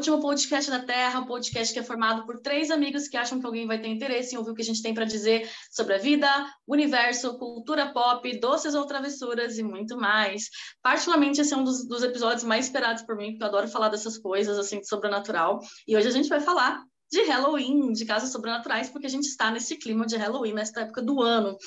último podcast da Terra, um podcast que é formado por três amigos que acham que alguém vai ter interesse em ouvir o que a gente tem para dizer sobre a vida, universo, cultura pop, doces ou travessuras e muito mais. Particularmente, esse é um dos, dos episódios mais esperados por mim, porque eu adoro falar dessas coisas, assim, de sobrenatural. E hoje a gente vai falar de Halloween, de casos sobrenaturais, porque a gente está nesse clima de Halloween, nessa época do ano.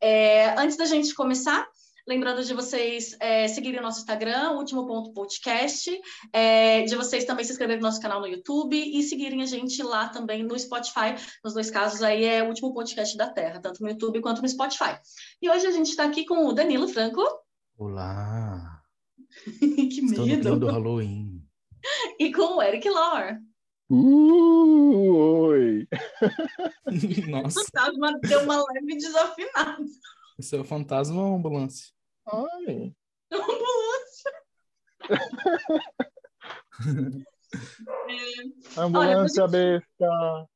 É, antes da gente começar, Lembrando de vocês é, seguirem o nosso Instagram, último ponto podcast, é, de vocês também se inscreverem no nosso canal no YouTube e seguirem a gente lá também no Spotify. Nos dois casos aí é o último podcast da Terra, tanto no YouTube quanto no Spotify. E hoje a gente está aqui com o Danilo Franco. Olá! que Estou medo! no do Halloween. E com o Eric Lore. Uh, oi! O Nossa, fantasma deu uma leve desafinada. Esse é o fantasma ou a ambulância? Ai, ambulância besta!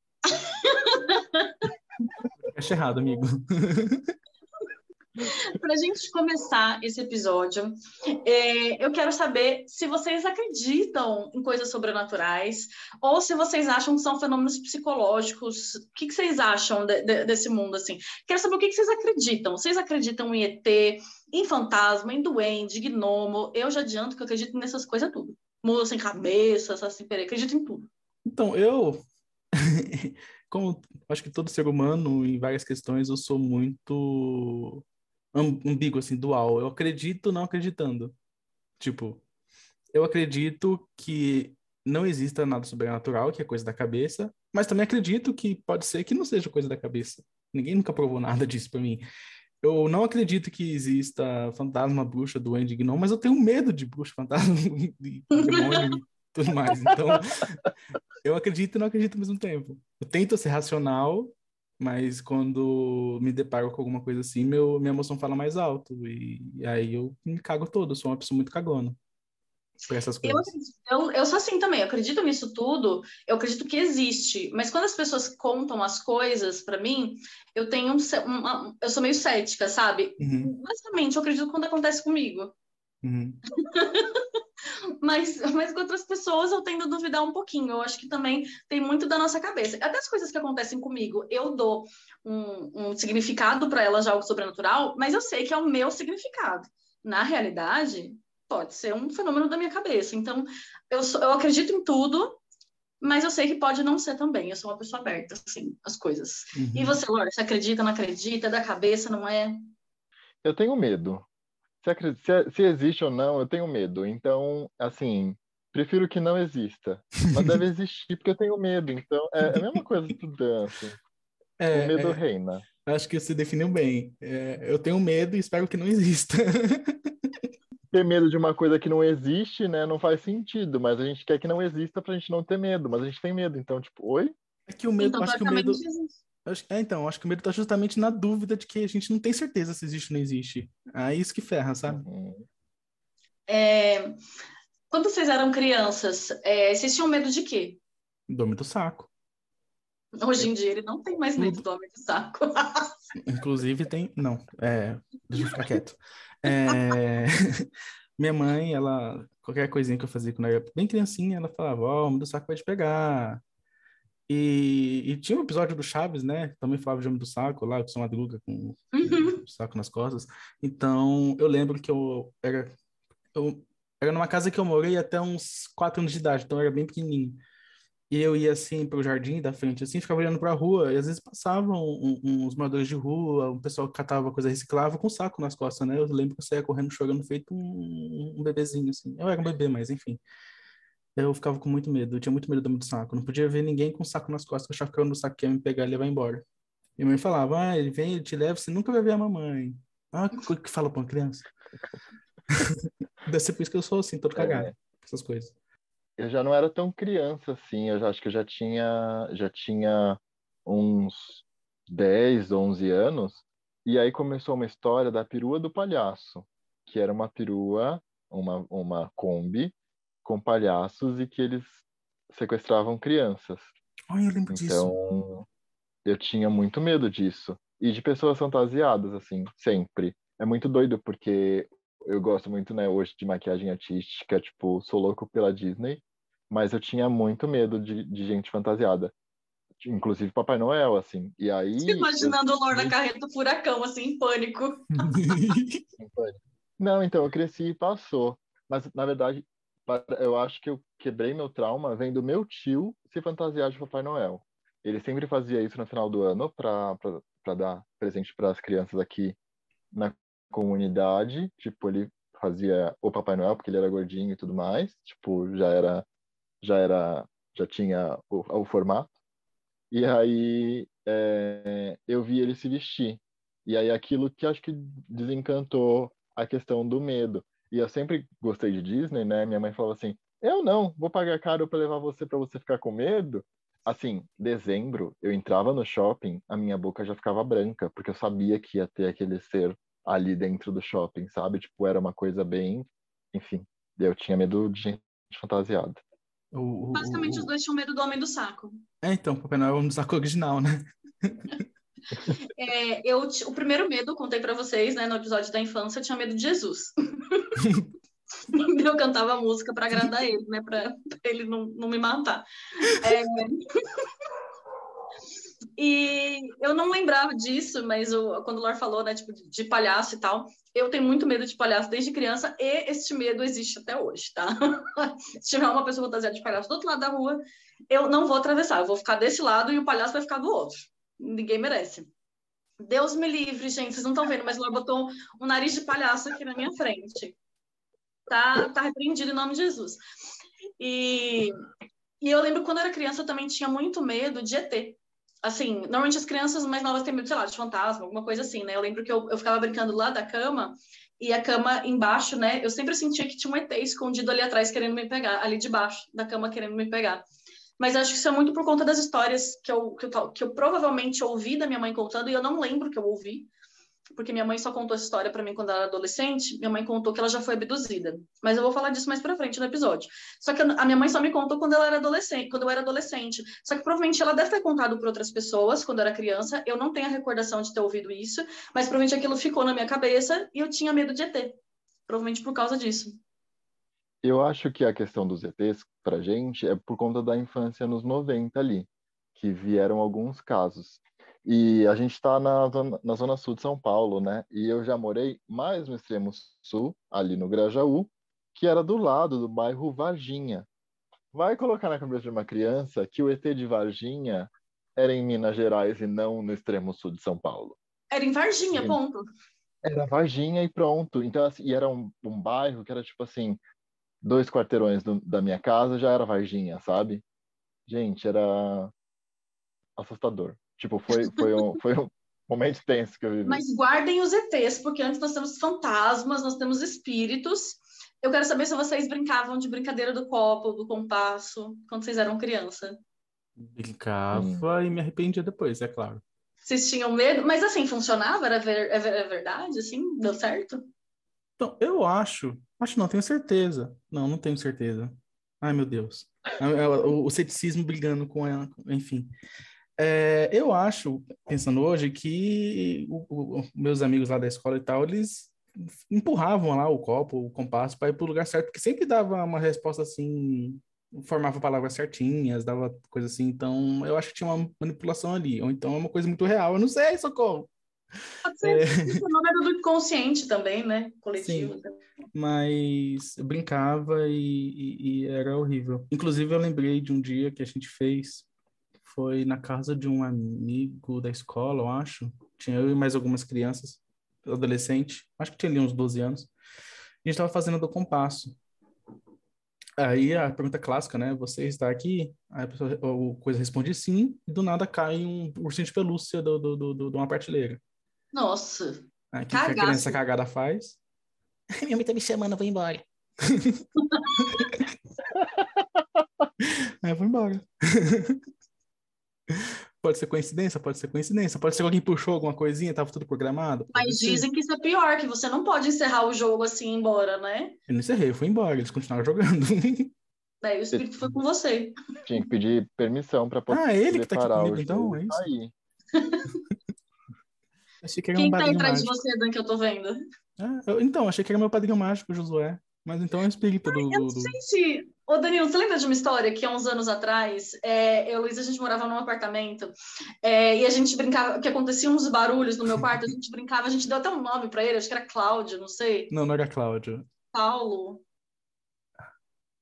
Acho errado, amigo. Para a gente começar esse episódio, é, eu quero saber se vocês acreditam em coisas sobrenaturais ou se vocês acham que são fenômenos psicológicos. O que, que vocês acham de- de- desse mundo assim? Quero saber o que, que vocês acreditam. Vocês acreditam em ET, em fantasma, em duende, gnomo? Eu já adianto que eu acredito nessas coisas tudo. Mula sem cabeça, peraí, acredito em tudo. Então, eu, como acho que todo ser humano, em várias questões, eu sou muito ambíguo, assim, dual. Eu acredito não acreditando. Tipo, eu acredito que não exista nada sobrenatural, que é coisa da cabeça, mas também acredito que pode ser que não seja coisa da cabeça. Ninguém nunca provou nada disso pra mim. Eu não acredito que exista fantasma, bruxa, duende, gnomo, mas eu tenho medo de bruxa, fantasma, de demônio e tudo mais. Então, eu acredito e não acredito ao mesmo tempo. Eu tento ser racional, mas quando me deparo com alguma coisa assim, meu, minha emoção fala mais alto. E, e aí eu me cago todo. Eu sou uma pessoa muito cagona Eu, eu, eu sou assim também, eu acredito nisso tudo, eu acredito que existe, mas quando as pessoas contam as coisas pra mim, eu tenho um, uma- eu sou meio cética, sabe? Uhum, Basicamente, eu acredito quando acontece comigo, uhum. mas, mas com outras pessoas eu tendo a duvidar um pouquinho, eu acho que também tem muito da nossa cabeça. Até as coisas que acontecem comigo, eu dou um, um significado para elas de algo sobrenatural, mas eu sei que é o meu significado. Na realidade, pode ser um fenômeno da minha cabeça. Então, eu, sou- eu acredito em tudo, mas eu sei que pode não ser também. Eu sou uma pessoa aberta, assim, às coisas. E Uhum. você, Laura, você acredita, não acredita? É da cabeça, não é? Eu tenho medo. Se, se, é- se existe ou não, eu tenho medo. Então, assim, prefiro que não exista. Mas deve existir porque eu tenho medo. Então, é a mesma coisa do dança. É, o medo é, reina. acho que você definiu bem. É, eu tenho medo e espero que não exista. Ter medo de uma coisa que não existe, né, não faz sentido. Mas a gente quer que não exista pra gente não ter medo. Mas a gente tem medo. Então, tipo, oi? É que o medo, Então, acho que o medo, existe. Acho- é, então, acho que o medo tá justamente na dúvida de que a gente não tem certeza se existe ou não existe. É isso que ferra, sabe? Uhum. É, Quando vocês eram crianças, é, vocês tinham medo de quê? Dome do saco. Hoje em dia ele não tem mais medo do homem do saco. Inclusive tem. Não, é. Deixa eu ficar quieto. É, Minha mãe, ela. Qualquer coisinha que eu fazia quando eu era bem criancinha, ela falava: Ó, o homem do saco vai te pegar. E, e tinha um episódio do Chaves, né? Também falava de homem do saco lá, com sua madruga com Uhum. o saco nas costas. Então, eu lembro que eu era. Eu era numa casa que eu morei até uns quatro anos de idade, então eu era bem pequenininho. E eu ia assim pro jardim da frente, assim, ficava olhando pra rua, e às vezes passavam um- um- uns moradores de rua, um pessoal que catava coisa reciclável com um saco nas costas, né? Eu lembro que eu saía correndo, chorando, feito um, um bebezinho, assim. Eu era um bebê, mas enfim. Eu ficava com muito medo, eu tinha muito medo do saco. Não podia ver ninguém com um saco nas costas, eu achava que um saco que ia me pegar e levar embora. E a mãe falava, ah, ele vem, ele te leva, você nunca vai ver a mamãe. Ah, coisa que fala pra uma criança. Deve ser por isso que eu sou assim, todo cagado, com essas coisas. Eu já não era tão criança assim, eu já, acho que eu já tinha, já tinha uns 10, 11 anos, e aí começou uma história da perua do palhaço, que era uma perua, uma, uma Kombi, com palhaços e que eles sequestravam crianças. Ai, eu lembro disso. Então, eu tinha muito medo disso. E de pessoas fantasiadas, assim, sempre. É muito doido, porque eu gosto muito, né, hoje de maquiagem artística, tipo, sou louco pela Disney. mas eu tinha muito medo de, de gente fantasiada. Inclusive Papai Noel, assim. E aí. Imaginando eu... o Lorde da carreta furacão, assim, em pânico. Não, então, eu cresci e passou. Mas, na verdade, eu acho que eu quebrei meu trauma vendo meu tio se fantasiar de Papai Noel. Ele sempre fazia isso no final do ano para dar presente para as crianças aqui na comunidade. Tipo, ele fazia o Papai Noel porque ele era gordinho e tudo mais. Tipo, já era já era já tinha o, o formato. E aí é, eu vi ele se vestir. E aí aquilo que acho que desencantou a questão do medo. E eu sempre gostei de Disney, né? Minha mãe falava assim: "Eu não, vou pagar caro para levar você para você ficar com medo". Assim, dezembro, eu entrava no shopping, a minha boca já ficava branca, porque eu sabia que ia ter aquele ser ali dentro do shopping, sabe? Tipo, era uma coisa bem, enfim, eu tinha medo de gente fantasiada. O, o, Basicamente, o... os dois tinham medo do Homem do Saco. É, então, Papai Noel é o Homem do Saco original, né? é, eu, o primeiro medo, contei para vocês, né, no episódio da infância, eu tinha medo de Jesus. eu cantava música para agradar ele, né, para ele não, não me matar. É... E eu não lembrava disso, mas o, quando o Lor falou, né, tipo, de palhaço e tal, eu tenho muito medo de palhaço desde criança e este medo existe até hoje, tá? Se tiver uma pessoa fantasiada de palhaço do outro lado da rua, eu não vou atravessar, eu vou ficar desse lado e o palhaço vai ficar do outro. Ninguém merece. Deus me livre, gente, vocês não estão vendo, mas Lor botou um nariz de palhaço aqui na minha frente. Tá, tá repreendido em nome de Jesus. E, e eu lembro quando eu era criança, eu também tinha muito medo de ET assim, normalmente as crianças mais novas têm medo, sei lá, de fantasma, alguma coisa assim, né? Eu lembro que eu, eu ficava brincando lá da cama e a cama embaixo, né? Eu sempre sentia que tinha um ET escondido ali atrás querendo me pegar, ali debaixo da cama querendo me pegar. Mas acho que isso é muito por conta das histórias que eu, que eu, que eu provavelmente ouvi da minha mãe contando e eu não lembro que eu ouvi porque minha mãe só contou essa história para mim quando ela era adolescente. Minha mãe contou que ela já foi abduzida. Mas eu vou falar disso mais para frente no episódio. Só que a minha mãe só me contou quando ela era adolescente, quando eu era adolescente. Só que provavelmente ela deve ter contado para outras pessoas quando eu era criança. Eu não tenho a recordação de ter ouvido isso, mas provavelmente aquilo ficou na minha cabeça e eu tinha medo de ET. Provavelmente por causa disso. Eu acho que a questão dos ETs pra gente é por conta da infância nos 90 ali, que vieram alguns casos. E a gente está na zona, na zona sul de São Paulo, né? E eu já morei mais no extremo sul, ali no Grajaú, que era do lado do bairro Varginha. Vai colocar na cabeça de uma criança que o ET de Varginha era em Minas Gerais e não no extremo sul de São Paulo. Era em Varginha, Sim. ponto. Era Varginha e pronto. Então, assim, e era um, um bairro que era tipo assim, dois quarteirões do, da minha casa já era Varginha, sabe? Gente, era assustador. Tipo, foi, foi, um, foi um momento tenso que eu vivi. Mas guardem os ETs, porque antes nós temos fantasmas, nós temos espíritos. Eu quero saber se vocês brincavam de brincadeira do copo, do compasso, quando vocês eram criança. Brincava hum. e me arrependia depois, é claro. Vocês tinham medo? Mas assim, funcionava? Era, ver, é, é verdade? Assim, deu certo? Então, eu acho. Acho não, tenho certeza. Não, não tenho certeza. Ai, meu Deus. É, é, o, o ceticismo brigando com ela, enfim. É, eu acho, pensando hoje, que o, o, meus amigos lá da escola e tal, eles empurravam lá o copo, o compasso, para ir para o lugar certo, porque sempre dava uma resposta assim, formava palavras certinhas, dava coisa assim. Então, eu acho que tinha uma manipulação ali, ou então é uma coisa muito real. Eu não sei, socorro. Pode ser é... fenômeno do inconsciente também, né? Coletivo. Sim, mas eu brincava e, e, e era horrível. Inclusive, eu lembrei de um dia que a gente fez foi na casa de um amigo da escola, eu acho. Tinha eu e mais algumas crianças, adolescente, acho que tinha ali uns 12 anos. A gente estava fazendo do compasso. Aí a pergunta clássica, né? Você está aqui? Aí a pessoa, o coisa responde sim, e do nada cai um ursinho de pelúcia do, do, do, do de uma partilheira. Nossa! Aí que, que a criança cagada faz? Minha mãe tá me chamando, eu vou embora. Aí eu vou embora. Pode ser coincidência, pode ser coincidência, pode ser que alguém puxou alguma coisinha, tava tudo programado. Mas ser. dizem que isso é pior, que você não pode encerrar o jogo assim e ir embora, né? Eu não encerrei, eu fui embora, eles continuaram jogando. Daí o espírito foi com você. Tinha que pedir permissão para poder. Ah, ele que tá aqui comigo, então, é isso. Aí. Achei que era Quem um tá atrás mágico. de você, Dan, que eu tô vendo? Ah, eu, então, achei que era meu padrinho mágico, Josué. Mas então é o espírito do. Eu não sei se Ô, Danilo, você lembra de uma história que há uns anos atrás, é, eu e a Luísa, a gente morava num apartamento é, e a gente brincava, que aconteciam uns barulhos no meu quarto, a gente brincava, a gente deu até um nome para ele, acho que era Cláudio, não sei. Não, não era Cláudio. Paulo.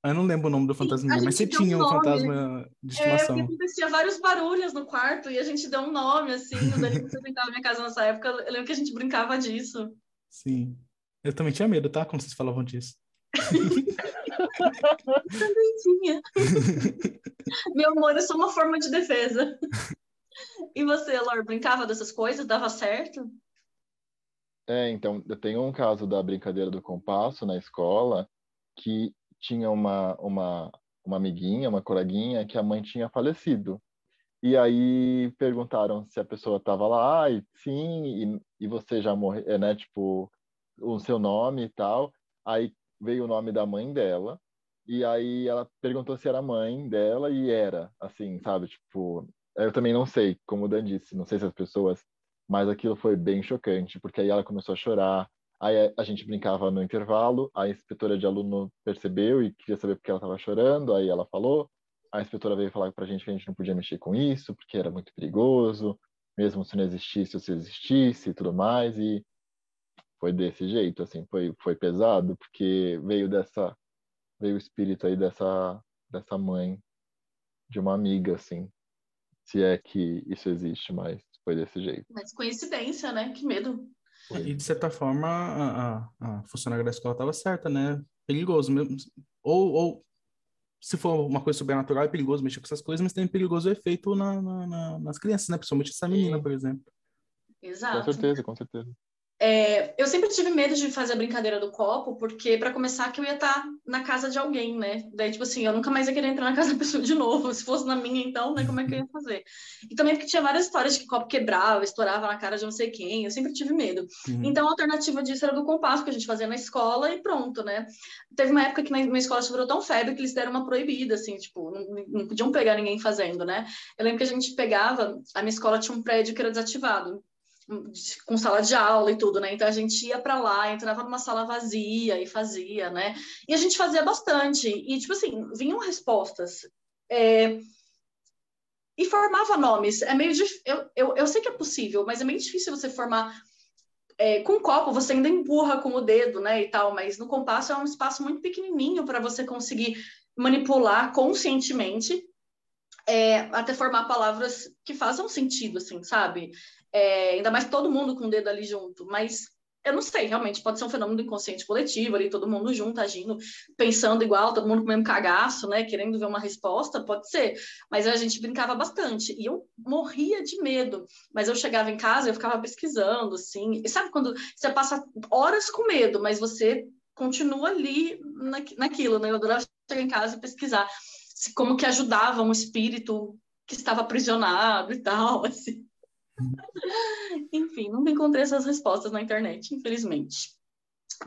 Eu não lembro o nome do fantasma, mas você tinha um, um fantasma de estimação. É, porque acontecia vários barulhos no quarto e a gente deu um nome, assim, o Danilo frequentava minha casa nessa época, eu lembro que a gente brincava disso. Sim. Eu também tinha medo, tá? Quando vocês falavam disso. Também tinha. Meu amor é só uma forma de defesa. E você, Lor, brincava dessas coisas? Dava certo? É, então, eu tenho um caso da brincadeira do compasso na escola, que tinha uma, uma, uma amiguinha, uma coleguinha, que a mãe tinha falecido. E aí perguntaram se a pessoa estava lá, e sim, e, e você já morreu, é, né? Tipo, o seu nome e tal. Aí veio o nome da mãe dela, e aí ela perguntou se era mãe dela, e era, assim, sabe? Tipo, eu também não sei, como o Dan disse, não sei se as pessoas, mas aquilo foi bem chocante, porque aí ela começou a chorar, aí a gente brincava no intervalo, a inspetora de aluno percebeu e queria saber por que ela estava chorando, aí ela falou, a inspetora veio falar para a gente que a gente não podia mexer com isso, porque era muito perigoso, mesmo se não existisse ou se existisse e tudo mais, e foi desse jeito, assim, foi, foi pesado, porque veio dessa, veio o espírito aí dessa, dessa mãe, de uma amiga, assim, se é que isso existe, mas foi desse jeito. Mas coincidência, né? Que medo. E de certa forma, a, a, a funcionária da escola estava certa, né? Perigoso mesmo. Ou, ou se for uma coisa sobrenatural, é perigoso mexer com essas coisas, mas tem perigoso efeito na, na, na, nas crianças, né? Principalmente essa menina, por exemplo. Exato. Com certeza, com certeza. É, eu sempre tive medo de fazer a brincadeira do copo, porque, para começar, que eu ia estar tá na casa de alguém, né? Daí, tipo assim, eu nunca mais ia querer entrar na casa da pessoa de novo. Se fosse na minha, então, né? Como é que eu ia fazer? E também porque tinha várias histórias de que copo quebrava, estourava na cara de não sei quem. Eu sempre tive medo. Uhum. Então, a alternativa disso era do compasso, que a gente fazia na escola e pronto, né? Teve uma época que na minha escola sobrou tão febre que eles deram uma proibida, assim, tipo, não, não podiam pegar ninguém fazendo, né? Eu lembro que a gente pegava, a minha escola tinha um prédio que era desativado com sala de aula e tudo, né? Então a gente ia para lá, entrava numa sala vazia e fazia, né? E a gente fazia bastante. E, tipo assim, vinham respostas. É... E formava nomes. É meio difícil. Eu, eu, eu sei que é possível, mas é meio difícil você formar. É, com copo você ainda empurra com o dedo, né, e tal, mas no compasso é um espaço muito pequenininho para você conseguir manipular conscientemente é, até formar palavras que façam sentido, assim, sabe? É, ainda mais todo mundo com o dedo ali junto, mas eu não sei, realmente, pode ser um fenômeno inconsciente coletivo ali, todo mundo junto, agindo, pensando igual, todo mundo com o mesmo cagaço, né, querendo ver uma resposta, pode ser, mas a gente brincava bastante, e eu morria de medo, mas eu chegava em casa, eu ficava pesquisando, assim, e sabe quando você passa horas com medo, mas você continua ali na, naquilo, né, eu adorava chegar em casa e pesquisar como que ajudava um espírito que estava aprisionado e tal, assim. Enfim, nunca encontrei essas respostas na internet, infelizmente.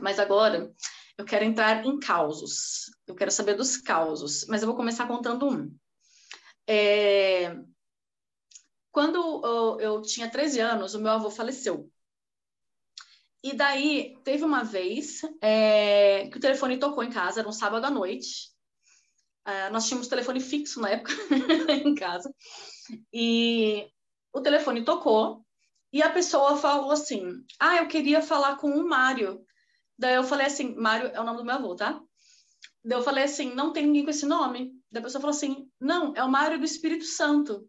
Mas agora eu quero entrar em causos. Eu quero saber dos causos, mas eu vou começar contando um. É... Quando eu, tinha 13 anos, o meu avô faleceu. E daí, teve uma vez é, que o telefone tocou em casa, era um sábado à noite. É, nós tínhamos telefone fixo na época em casa. E o telefone tocou e a pessoa falou assim: Ah, eu queria falar com o Mário. Daí eu falei assim: Mário é o nome do meu avô, tá? Daí eu falei assim: Não tem ninguém com esse nome. Daí a pessoa falou assim: Não, é o Mário do Espírito Santo.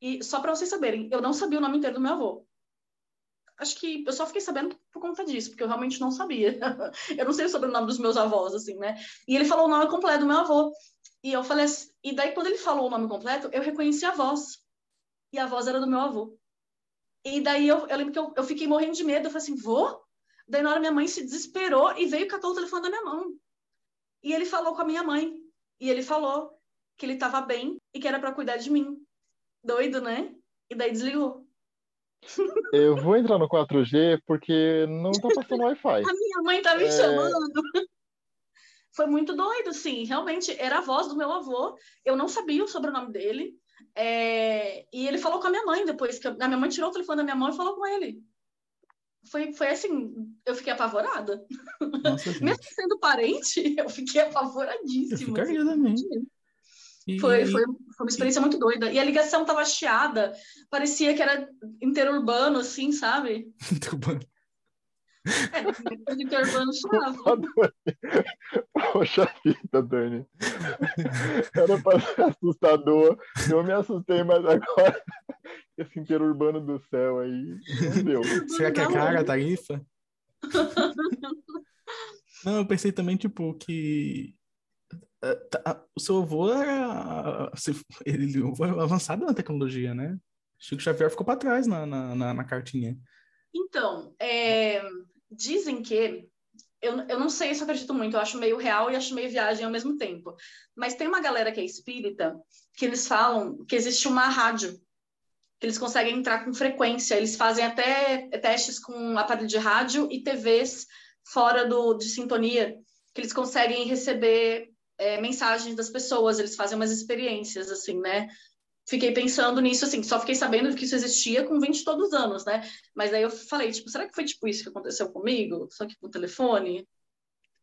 E só para vocês saberem, eu não sabia o nome inteiro do meu avô. Acho que eu só fiquei sabendo por conta disso, porque eu realmente não sabia. eu não sei sobre o nome dos meus avós, assim, né? E ele falou o nome completo do meu avô. E eu falei assim, e daí quando ele falou o nome completo, eu reconheci a voz e a voz era do meu avô. E daí eu, eu lembro que eu, eu fiquei morrendo de medo, eu falei assim, vô? Daí na hora minha mãe se desesperou e veio e catou o telefone da minha mão. E ele falou com a minha mãe. E ele falou que ele estava bem e que era para cuidar de mim. Doido, né? E daí desligou. Eu vou entrar no 4G porque não tá passando Wi-Fi. A minha mãe tá me é... chamando. Foi muito doido, sim. Realmente, era a voz do meu avô. Eu não sabia o sobrenome dele. É, e ele falou com a minha mãe depois, que a minha mãe tirou o telefone da minha mãe e falou com ele. foi, foi assim, eu fiquei apavorada. Nossa, Mesmo sendo parente, eu fiquei Eu apavoradíssima. ficaria assim. também. E- Foi, foi, foi uma experiência muito doida. E a ligação tava chiada, parecia que era interurbano, assim, sabe? É, depois do interurbano chiava. Poxa vida, Dani. Era pra ser assustador. Eu me assustei, mas agora esse interurbano do céu aí não deu. Será que é cara a tarifa? Não, eu pensei também, tipo, que eh, tá- o seu avô era, ele foi avançado na tecnologia, né? Chico Xavier ficou para trás na, na, na, na cartinha. Então, é, dizem que. Eu, eu não sei se eu acredito muito, eu acho meio real e acho meio viagem ao mesmo tempo. Mas tem uma galera que é espírita que eles falam que existe uma rádio, que eles conseguem entrar com frequência. Eles fazem até testes com aparelho de rádio e TVs fora do, de sintonia, que eles conseguem receber é, mensagens das pessoas, eles fazem umas experiências, assim, né? Fiquei pensando nisso, assim, só fiquei sabendo que isso existia com 20 e todos os anos, né? Mas daí eu falei, tipo, será que foi tipo isso que aconteceu comigo? Só que com telefone?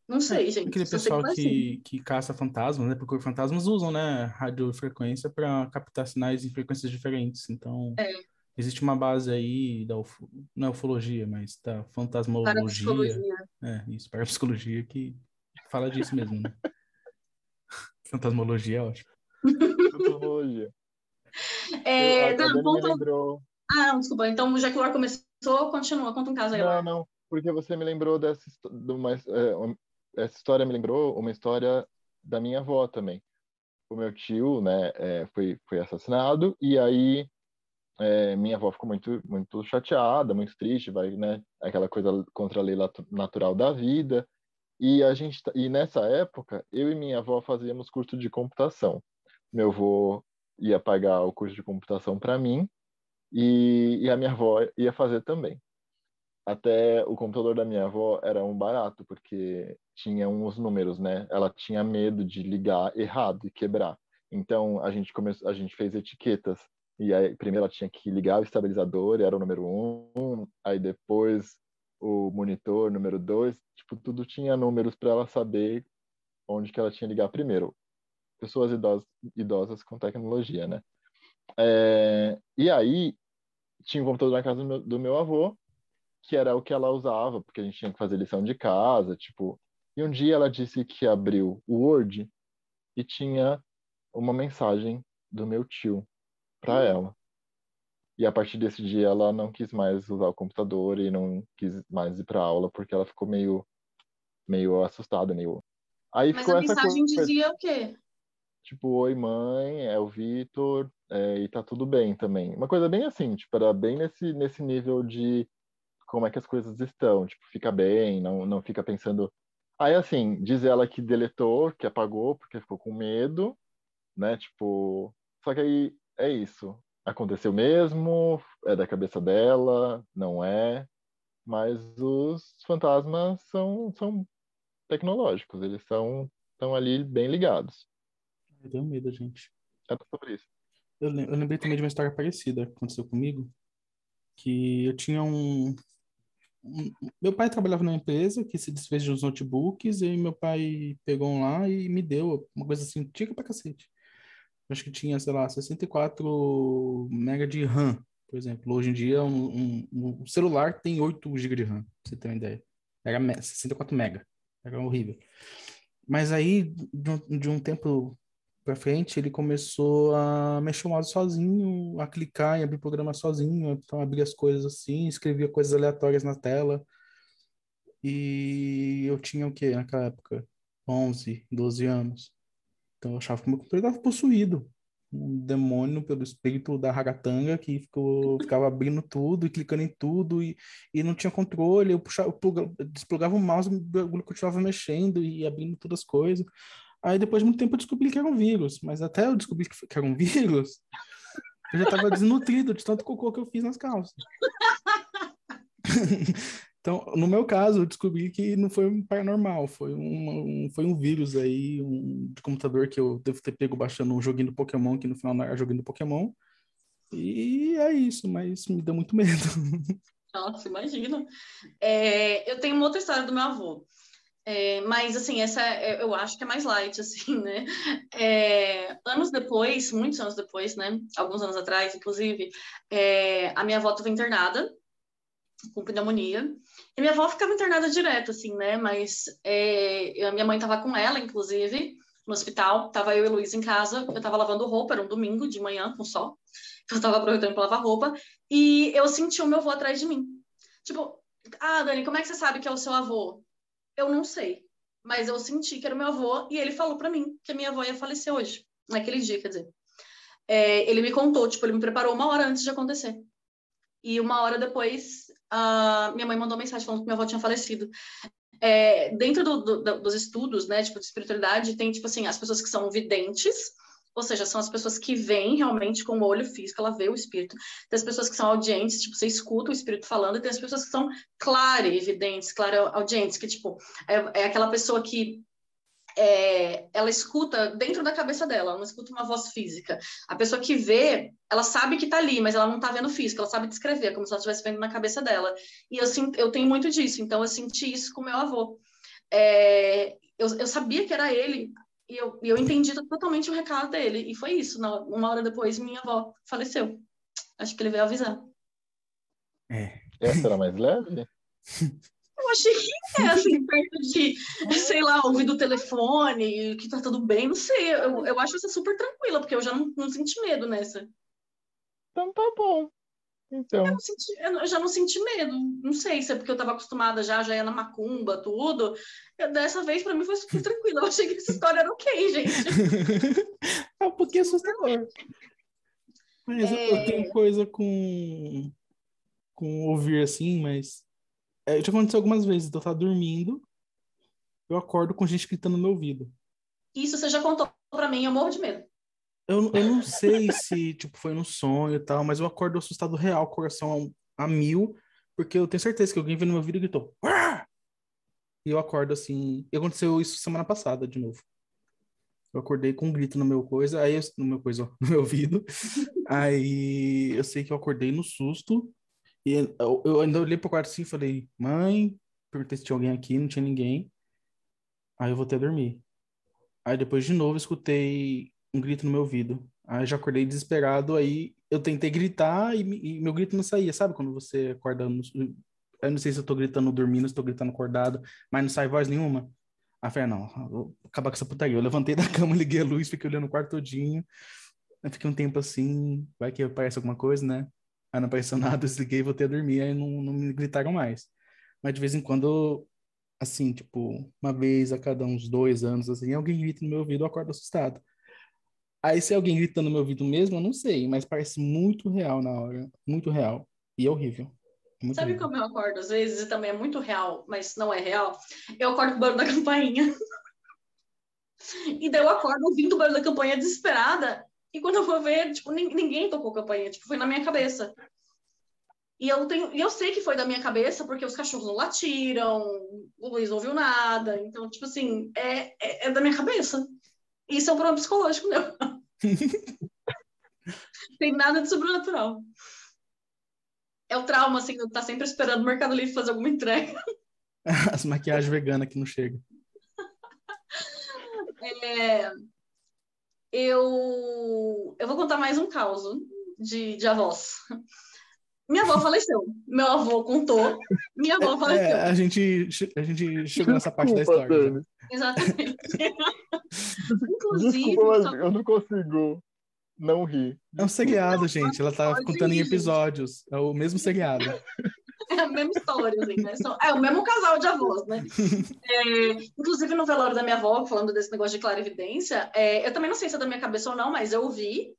Não sei, gente. Aquele pessoal foi assim. que, que caça fantasmas, né? Procura fantasmas, usam, né? Radiofrequência para captar sinais em frequências diferentes. Então, É. existe uma base aí da ufo, não é ufologia, mas da fantasmologia. Parapsicologia. É, isso, parapsicologia que fala disso mesmo, né? Fantasmologia é ótimo. Tecnologia. É, conta... lembrou. Ah, não, desculpa. Então, já que o ar começou, continua. Conta um caso aí. Não, Laura. não, porque você me lembrou dessa de uma, é, essa história me lembrou uma história da minha avó também. O meu tio, né, é, foi foi assassinado e aí é, minha avó ficou muito muito chateada, muito triste, vai, né, aquela coisa contra a lei natural da vida. E a gente tá- e nessa época eu e minha avó fazíamos curso de computação. Meu avô ia pagar o curso de computação para mim e, e a minha avó ia fazer também até o computador da minha avó era um barato, porque tinha uns números, né? Ela tinha medo de ligar errado e quebrar. Então a gente começou, a gente fez etiquetas. E aí primeiro ela tinha que ligar o estabilizador, era o número um, aí depois o monitor, número dois, tipo tudo tinha números para ela saber onde que ela tinha que ligar primeiro. Pessoas idosas, idosas com tecnologia, né? É, e aí tinha um computador na casa do meu, do meu avô que era o que ela usava, porque a gente tinha que fazer lição de casa, tipo. E um dia ela disse que abriu o Word e tinha uma mensagem do meu tio para ela. E a partir desse dia ela não quis mais usar o computador e não quis mais ir para aula porque ela ficou meio meio assustada, meio Aí Mas ficou a mensagem coisa, dizia o quê? Tipo, oi mãe, é o Vitor, é, e tá tudo bem também. Uma coisa bem assim, tipo, era bem nesse nesse nível de como é que as coisas estão, tipo, fica bem, não, não fica pensando. Aí, assim, diz ela que deletou, que apagou, porque ficou com medo, né? Tipo, só que aí é isso. Aconteceu mesmo, é da cabeça dela, não é. Mas os fantasmas são, são tecnológicos, eles são estão ali bem ligados. Eu tenho medo, gente. É sobre isso. Eu, eu lembrei também de uma história parecida que aconteceu comigo, que eu tinha um, um- Meu pai trabalhava numa empresa que se desfez de uns notebooks, e meu pai pegou um lá e me deu uma coisa assim, antiga pra cacete. Acho que tinha, sei lá, 64 MB de RAM, por exemplo. Hoje em dia, um, um- um celular tem 8 GB de RAM, pra você ter uma ideia. Era me- 64 MB. Era horrível. Mas aí, de um, de um tempo pra frente, ele começou a mexer o mouse sozinho, a clicar em abrir programa sozinho, então abrir as coisas assim, escrevia coisas aleatórias na tela. E eu tinha o quê naquela época? 11, 12 anos. Então eu achava que meu computador estava possuído. Um demônio pelo espírito da ragatanga que ficou, ficava abrindo tudo e clicando em tudo e, e não tinha controle. Eu puxava, eu pluga- desplugava o mouse, o bagulho continuava mexendo e abrindo todas as coisas. Aí depois de muito tempo eu descobri que era um vírus, mas até eu descobri que era um vírus, eu já estava desnutrido de tanto cocô que eu fiz nas calças. Então, no meu caso, eu descobri que não foi um paranormal, foi um, um- foi um vírus aí um, de computador que eu devo ter pego baixando um joguinho do Pokémon, que no final não era joguinho do Pokémon. E é isso, mas me deu muito medo. Nossa, imagina. É, eu tenho uma outra história do meu avô. É, mas, assim, essa é, eu acho que é mais light, assim, né? É, anos depois, muitos anos depois, né? Alguns anos atrás, inclusive, é, a minha avó estava internada com pneumonia. E minha avó ficava internada direto, assim, né? Mas é, a minha mãe estava com ela, inclusive, no hospital. Tava eu e Luiz em casa. Eu estava lavando roupa, era um domingo de manhã, com sol. Eu estava aproveitando para lavar roupa. E eu senti o meu avô atrás de mim. Tipo, ah, Dani, como é que você sabe que é o seu avô? Eu não sei. Mas eu senti que era meu avô e ele falou para mim que a minha avó ia falecer hoje. Naquele dia, quer dizer. É, ele me contou, tipo, ele me preparou uma hora antes de acontecer. E uma hora depois, a minha mãe mandou mensagem falando que minha avó tinha falecido. É, dentro do, do, dos estudos, né, tipo, de espiritualidade, tem, tipo assim, as pessoas que são videntes, ou seja, são as pessoas que veem realmente com o olho físico, ela vê o espírito. Tem as pessoas que são audientes, tipo, você escuta o espírito falando, e tem as pessoas que são clarividentes, audientes, que, tipo, é, é aquela pessoa que é, ela escuta dentro da cabeça dela, ela não escuta uma voz física. A pessoa que vê, ela sabe que está ali, mas ela não está vendo físico, ela sabe descrever, como se ela estivesse vendo na cabeça dela. E eu, eu tenho muito disso, então eu senti isso com meu avô. É, eu, eu sabia que era ele, e eu, eu entendi totalmente o recado dele, e foi isso. Uma hora depois, minha avó faleceu. Acho que ele veio avisar. É. Essa era mais leve? Eu achei que é assim, perto de, sei lá, ouvir do telefone, que tá tudo bem, não sei. Eu, eu acho essa super tranquila, porque eu já não, não senti medo nessa. Então tá bom. Então. Eu, senti, eu, já não senti medo. Não sei se é porque eu estava acostumada já, já ia na macumba, tudo. Eu, dessa vez, para mim, foi super tranquilo. Eu achei que essa história era ok, gente. é um pouquinho assustador. Mas é... eu tenho coisa com, com ouvir assim, mas é, já aconteceu algumas vezes, eu tava dormindo, eu acordo com gente gritando no meu ouvido. Isso você já contou pra mim, eu morro de medo. Eu, eu não sei se, tipo, foi no sonho e tal, mas eu acordo assustado real, coração a, a mil, porque eu tenho certeza que alguém veio no meu ouvido e gritou. E eu acordo assim. E aconteceu isso semana passada, de novo. Eu acordei com um grito no meu coisa, aí eu, no meu coisa, no meu ouvido. aí eu sei que eu acordei no susto. E eu, eu ainda olhei pro quarto assim e falei, mãe, perguntei se tinha alguém aqui, não tinha ninguém. Aí eu voltei a dormir. Aí depois de novo escutei um grito no meu ouvido. Aí já acordei desesperado, aí eu tentei gritar e, e meu grito não saía, sabe? Quando você acorda, eu não sei se eu tô gritando dormindo, se tô gritando acordado, mas não sai voz nenhuma. Aí falei, ah, não, vou acabar com essa putaria. Eu levantei da cama, liguei a luz, fiquei olhando o quarto todinho. Aí fiquei um tempo assim, vai que aparece alguma coisa, né? Aí não apareceu nada, desliguei voltei a dormir, aí não, não me gritaram mais. Mas de vez em quando, assim, tipo, uma vez a cada uns dois anos, assim, alguém grita no meu ouvido, eu acordo assustado. Aí se alguém grita no meu ouvido mesmo, eu não sei, mas parece muito real na hora, muito real. E é horrível. Muito Sabe horrível. como eu acordo às vezes, e também é muito real, mas não é real? Eu acordo com o barulho da campainha. e daí eu acordo ouvindo o barulho da campainha desesperada, e quando eu vou ver, tipo, ninguém tocou campainha, tipo, foi na minha cabeça. E eu, tenho, e eu sei que foi da minha cabeça, porque os cachorros não latiram, o Luiz não ouviu nada. Então, tipo assim, é, é, é da minha cabeça. Isso é um problema psicológico meu. Tem nada de sobrenatural. É o trauma, assim, tá sempre esperando o Mercado Livre fazer alguma entrega. As maquiagens veganas que não chegam. É, eu, eu vou contar mais um caos de, de avós. Minha avó faleceu. Meu avô contou. Minha avó é, faleceu. É, a, gente, a gente chegou nessa parte da história. Né? Exatamente. Inclusive. Desculpa, só... eu não consigo não rir. É um seriado, gente. Ela tá contando em episódios. É o mesmo seriado. É a mesma história, assim, né? É o mesmo casal de avós, né? É, inclusive, no velório da minha avó, falando desse negócio de clarividência, é, eu também não sei se é da minha cabeça ou não, mas eu vi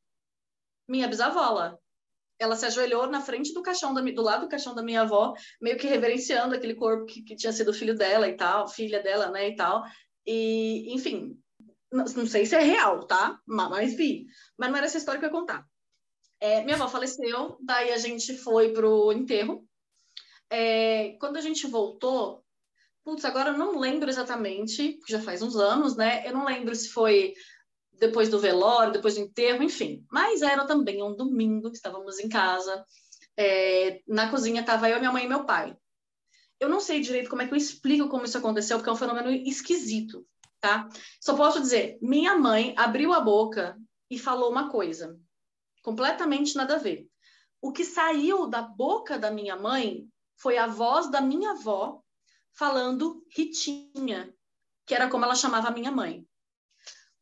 minha bisavó lá. Ela se ajoelhou na frente do caixão, da, do lado do caixão da minha avó, meio que reverenciando aquele corpo que, que tinha sido filho dela e tal, filha dela, né, e tal. E, enfim, não, não sei se é real, tá? Mas vi. Mas não era essa história que eu ia contar. É, minha avó faleceu, daí a gente foi pro enterro, é, quando a gente voltou, putz, agora eu não lembro exatamente, porque já faz uns anos, né? Eu não lembro se foi depois do velório, depois do enterro, enfim. Mas era também um domingo, estávamos em casa. É, na cozinha tava eu, minha mãe e meu pai. Eu não sei direito como é que eu explico como isso aconteceu, porque é um fenômeno esquisito, tá? Só posso dizer, minha mãe abriu a boca e falou uma coisa completamente nada a ver. O que saiu da boca da minha mãe foi a voz da minha avó falando Ritinha, que era como ela chamava a minha mãe.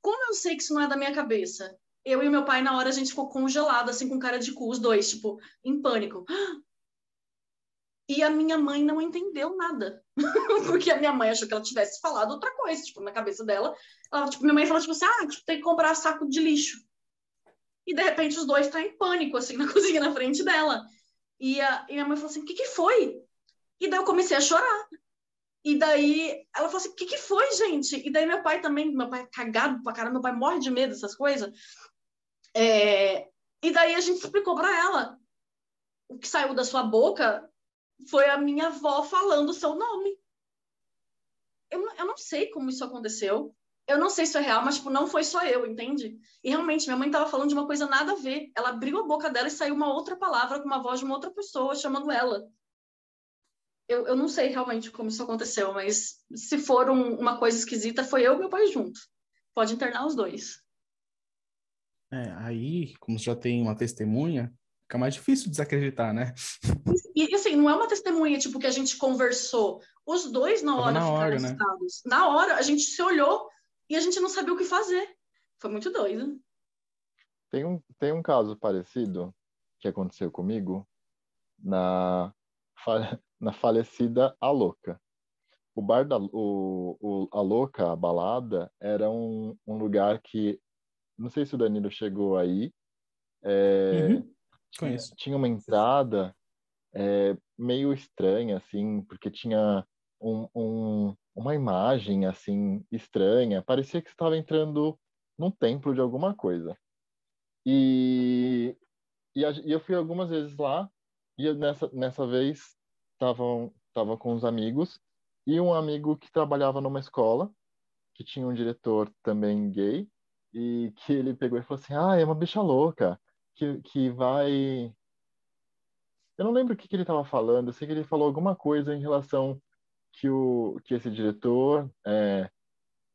Como eu sei que isso não é da minha cabeça? Eu e meu pai, na hora, a gente ficou congelado, assim, com cara de cu, os dois, tipo, em pânico. E a minha mãe não entendeu nada. Porque a minha mãe achou que ela tivesse falado outra coisa, tipo, na cabeça dela. Ela, tipo, minha mãe falou, tipo assim, ah, tipo, tem que comprar saco de lixo. E, de repente, os dois estão em pânico, assim, na cozinha, na frente dela. E, a, e minha mãe falou assim, o que que foi? E daí eu comecei a chorar. E daí ela falou assim: o que, que foi, gente? E daí meu pai também, meu pai é cagado pra caramba, meu pai morre de medo dessas coisas. É... E daí a gente explicou para ela. O que saiu da sua boca foi a minha avó falando o seu nome. Eu, eu não sei como isso aconteceu. Eu não sei se é real, mas tipo, não foi só eu, entende? E realmente, minha mãe estava falando de uma coisa nada a ver. Ela abriu a boca dela e saiu uma outra palavra com uma voz de uma outra pessoa chamando ela eu, eu não sei realmente como isso aconteceu, mas se for um, uma coisa esquisita, foi eu e meu pai junto. Pode internar os dois. É, aí, como já tem uma testemunha, fica mais difícil desacreditar, né? E, assim, não é uma testemunha, tipo, que a gente conversou. Os dois na hora na ficaram hora, né? Na hora, a gente se olhou e a gente não sabia o que fazer. Foi muito doido. Tem um, tem um caso parecido que aconteceu comigo na, na falecida A Louca. O bar da o, o, A Louca, a balada, era um, um lugar que não sei se o Danilo chegou aí. É, uhum. tinha, tinha, uma entrada é, meio estranha, assim, porque tinha um, um, uma imagem assim estranha. Parecia que estava entrando num templo de alguma coisa. E, e, a, e eu fui algumas vezes lá e nessa, nessa vez estavam tava com os amigos e um amigo que trabalhava numa escola que tinha um diretor também gay e que ele pegou e falou assim ah é uma bicha louca que, que vai eu não lembro o que, que ele estava falando eu sei que ele falou alguma coisa em relação que o que esse diretor é,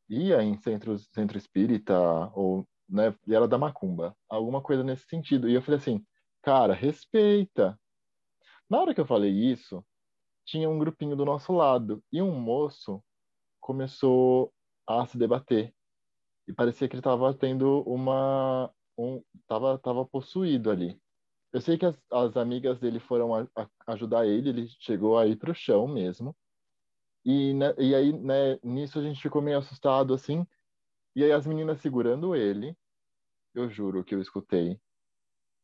ia em centro centro espírita ou né e era da macumba alguma coisa nesse sentido. E eu falei assim cara respeita. Na hora que eu falei isso tinha um grupinho do nosso lado. E um moço começou a se debater. E parecia que ele estava tendo uma um tava tava possuído ali. Eu sei que as, as amigas dele foram a, a ajudar ele ele chegou aí para o chão mesmo. E né, e aí né, nisso a gente ficou meio assustado assim. E aí as meninas segurando ele eu juro que eu escutei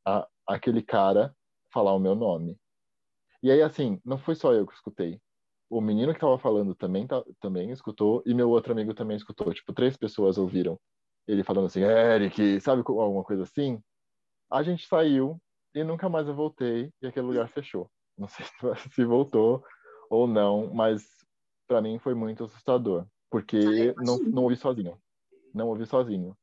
a, aquele cara falar o meu nome e aí, assim, não foi só eu que escutei. O menino que tava falando também, tá, também escutou, e meu outro amigo também escutou. Tipo, três pessoas ouviram ele falando assim, Eric, sabe alguma coisa assim? A gente saiu e nunca mais eu voltei e aquele lugar fechou. Não sei se voltou ou não, mas para mim foi muito assustador, porque não, não ouvi sozinho. Não ouvi sozinho.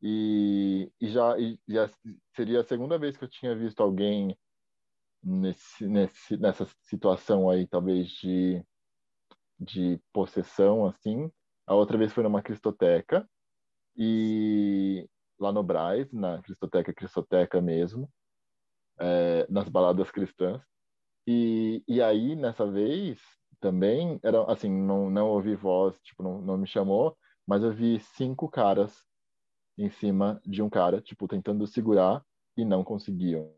E, e, já, e já seria a segunda vez que eu tinha visto alguém nesse, nesse, nessa situação aí, talvez de, de possessão, assim. A outra vez foi numa cristoteca, e lá no Braz, na cristoteca, cristoteca mesmo, é, nas baladas cristãs. E, e aí, nessa vez, também, era assim, não, não ouvi voz, tipo, não, não me chamou, mas eu vi cinco caras em cima de um cara, tipo, tentando segurar e não conseguiam.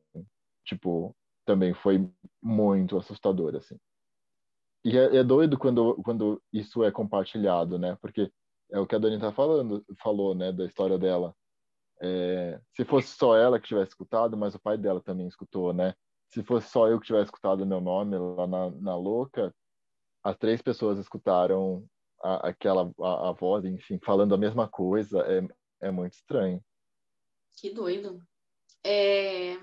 Tipo, também foi muito assustador, assim. E é, é, doido quando, quando isso é compartilhado, né? Porque é o que a Dani tá falando, falou, né, da história dela. É, se fosse só ela que tivesse escutado, mas o pai dela também escutou, né? Se fosse só eu que tivesse escutado meu nome lá na, na louca, as três pessoas escutaram a, aquela a, a, voz, enfim, falando a mesma coisa, é, é muito estranho. Que doido. É,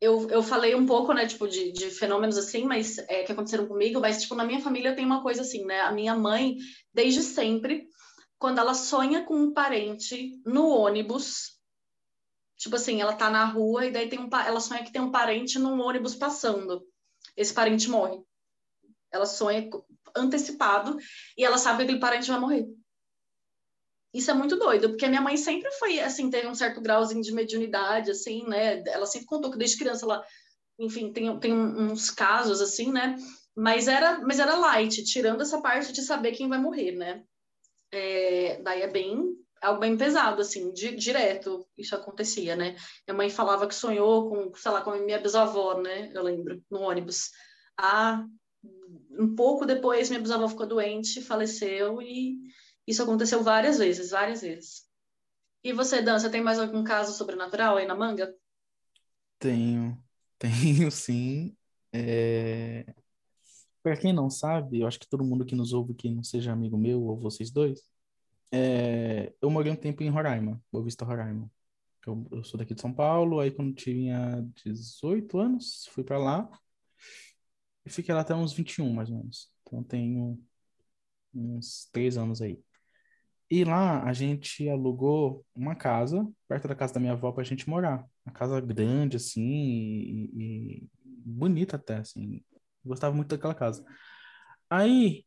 eu, eu falei um pouco, né, tipo, de, de fenômenos assim, mas é, que aconteceram comigo, mas, tipo, na minha família tem uma coisa assim, né? A minha mãe, desde sempre, quando ela sonha com um parente no ônibus, Tipo assim, ela tá na rua e daí tem um, ela sonha que tem um parente num ônibus passando. Esse parente morre. Ela sonha antecipado e ela sabe que aquele parente vai morrer. Isso é muito doido, porque a minha mãe sempre foi, assim, teve um certo grauzinho de mediunidade, assim, né? Ela sempre contou que desde criança ela, enfim, tem, tem uns casos, assim, né? Mas era, mas era light, tirando essa parte de saber quem vai morrer, né? É, daí é bem, algo bem pesado, assim, di, direto isso acontecia, né? Minha mãe falava que sonhou com, sei lá, com a minha bisavó, né? Eu lembro, no ônibus. Ah, um pouco depois minha bisavó ficou doente, faleceu e isso aconteceu várias vezes, várias vezes. E você, Dan, você tem mais algum caso sobrenatural aí na manga? Tenho, tenho sim. É... Para quem não sabe, eu acho que todo mundo que nos ouve que não seja amigo meu ou vocês dois, é... eu morei um tempo em Roraima, Boa Vista, Roraima. Eu, eu sou daqui de São Paulo, aí quando tinha 18 anos, fui para lá e fiquei lá até uns 21, mais ou menos. Então tenho uns três anos aí. E lá a gente alugou uma casa, perto da casa da minha avó, pra gente morar. Uma casa grande, assim, e, e bonita até, assim. Gostava muito daquela casa. Aí,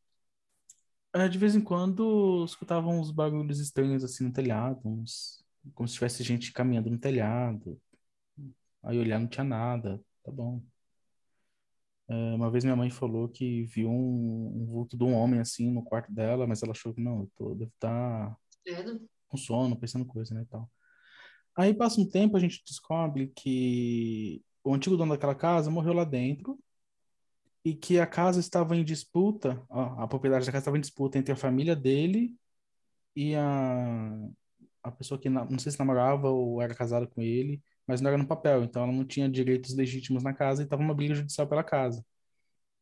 eh, de vez em quando, escutava uns barulhos estranhos, assim, no telhado, uns... como se tivesse gente caminhando no telhado. Aí olhar, não tinha nada. Tá bom. É, uma vez minha mãe falou que viu um, um, vulto de um homem assim no quarto dela, mas ela achou que não, eu tô, devo estar tá com sono, pensando coisa, né, e tal. Aí passa um tempo, a gente descobre que o antigo dono daquela casa morreu lá dentro e que a casa estava em disputa, ó, a propriedade da casa estava em disputa entre a família dele e a, a pessoa que não sei se namorava ou era casada com ele mas não era no papel, então ela não tinha direitos legítimos na casa e estava uma briga judicial pela casa.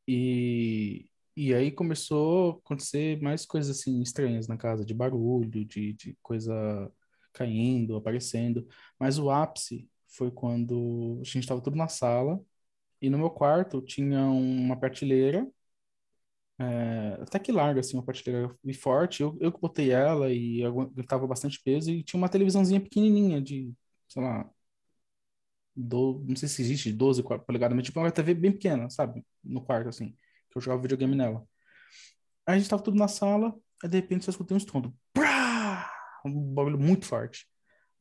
E, e aí começou a acontecer mais coisas assim estranhas na casa, de barulho, de, de coisa caindo, aparecendo. Mas o ápice foi quando a gente estava tudo na sala e no meu quarto tinha uma prateleira é, até que larga, assim, uma prateleira e forte. Eu, eu botei ela e aguentava bastante peso e tinha uma televisãozinha pequenininha de, sei lá, do, não sei se existe 12 polegadas, mas tipo uma TV bem pequena, sabe? No quarto, assim, que eu jogava videogame nela. Aí a gente tava tudo na sala, aí de repente só escutei um estrondo. Um bagulho muito forte.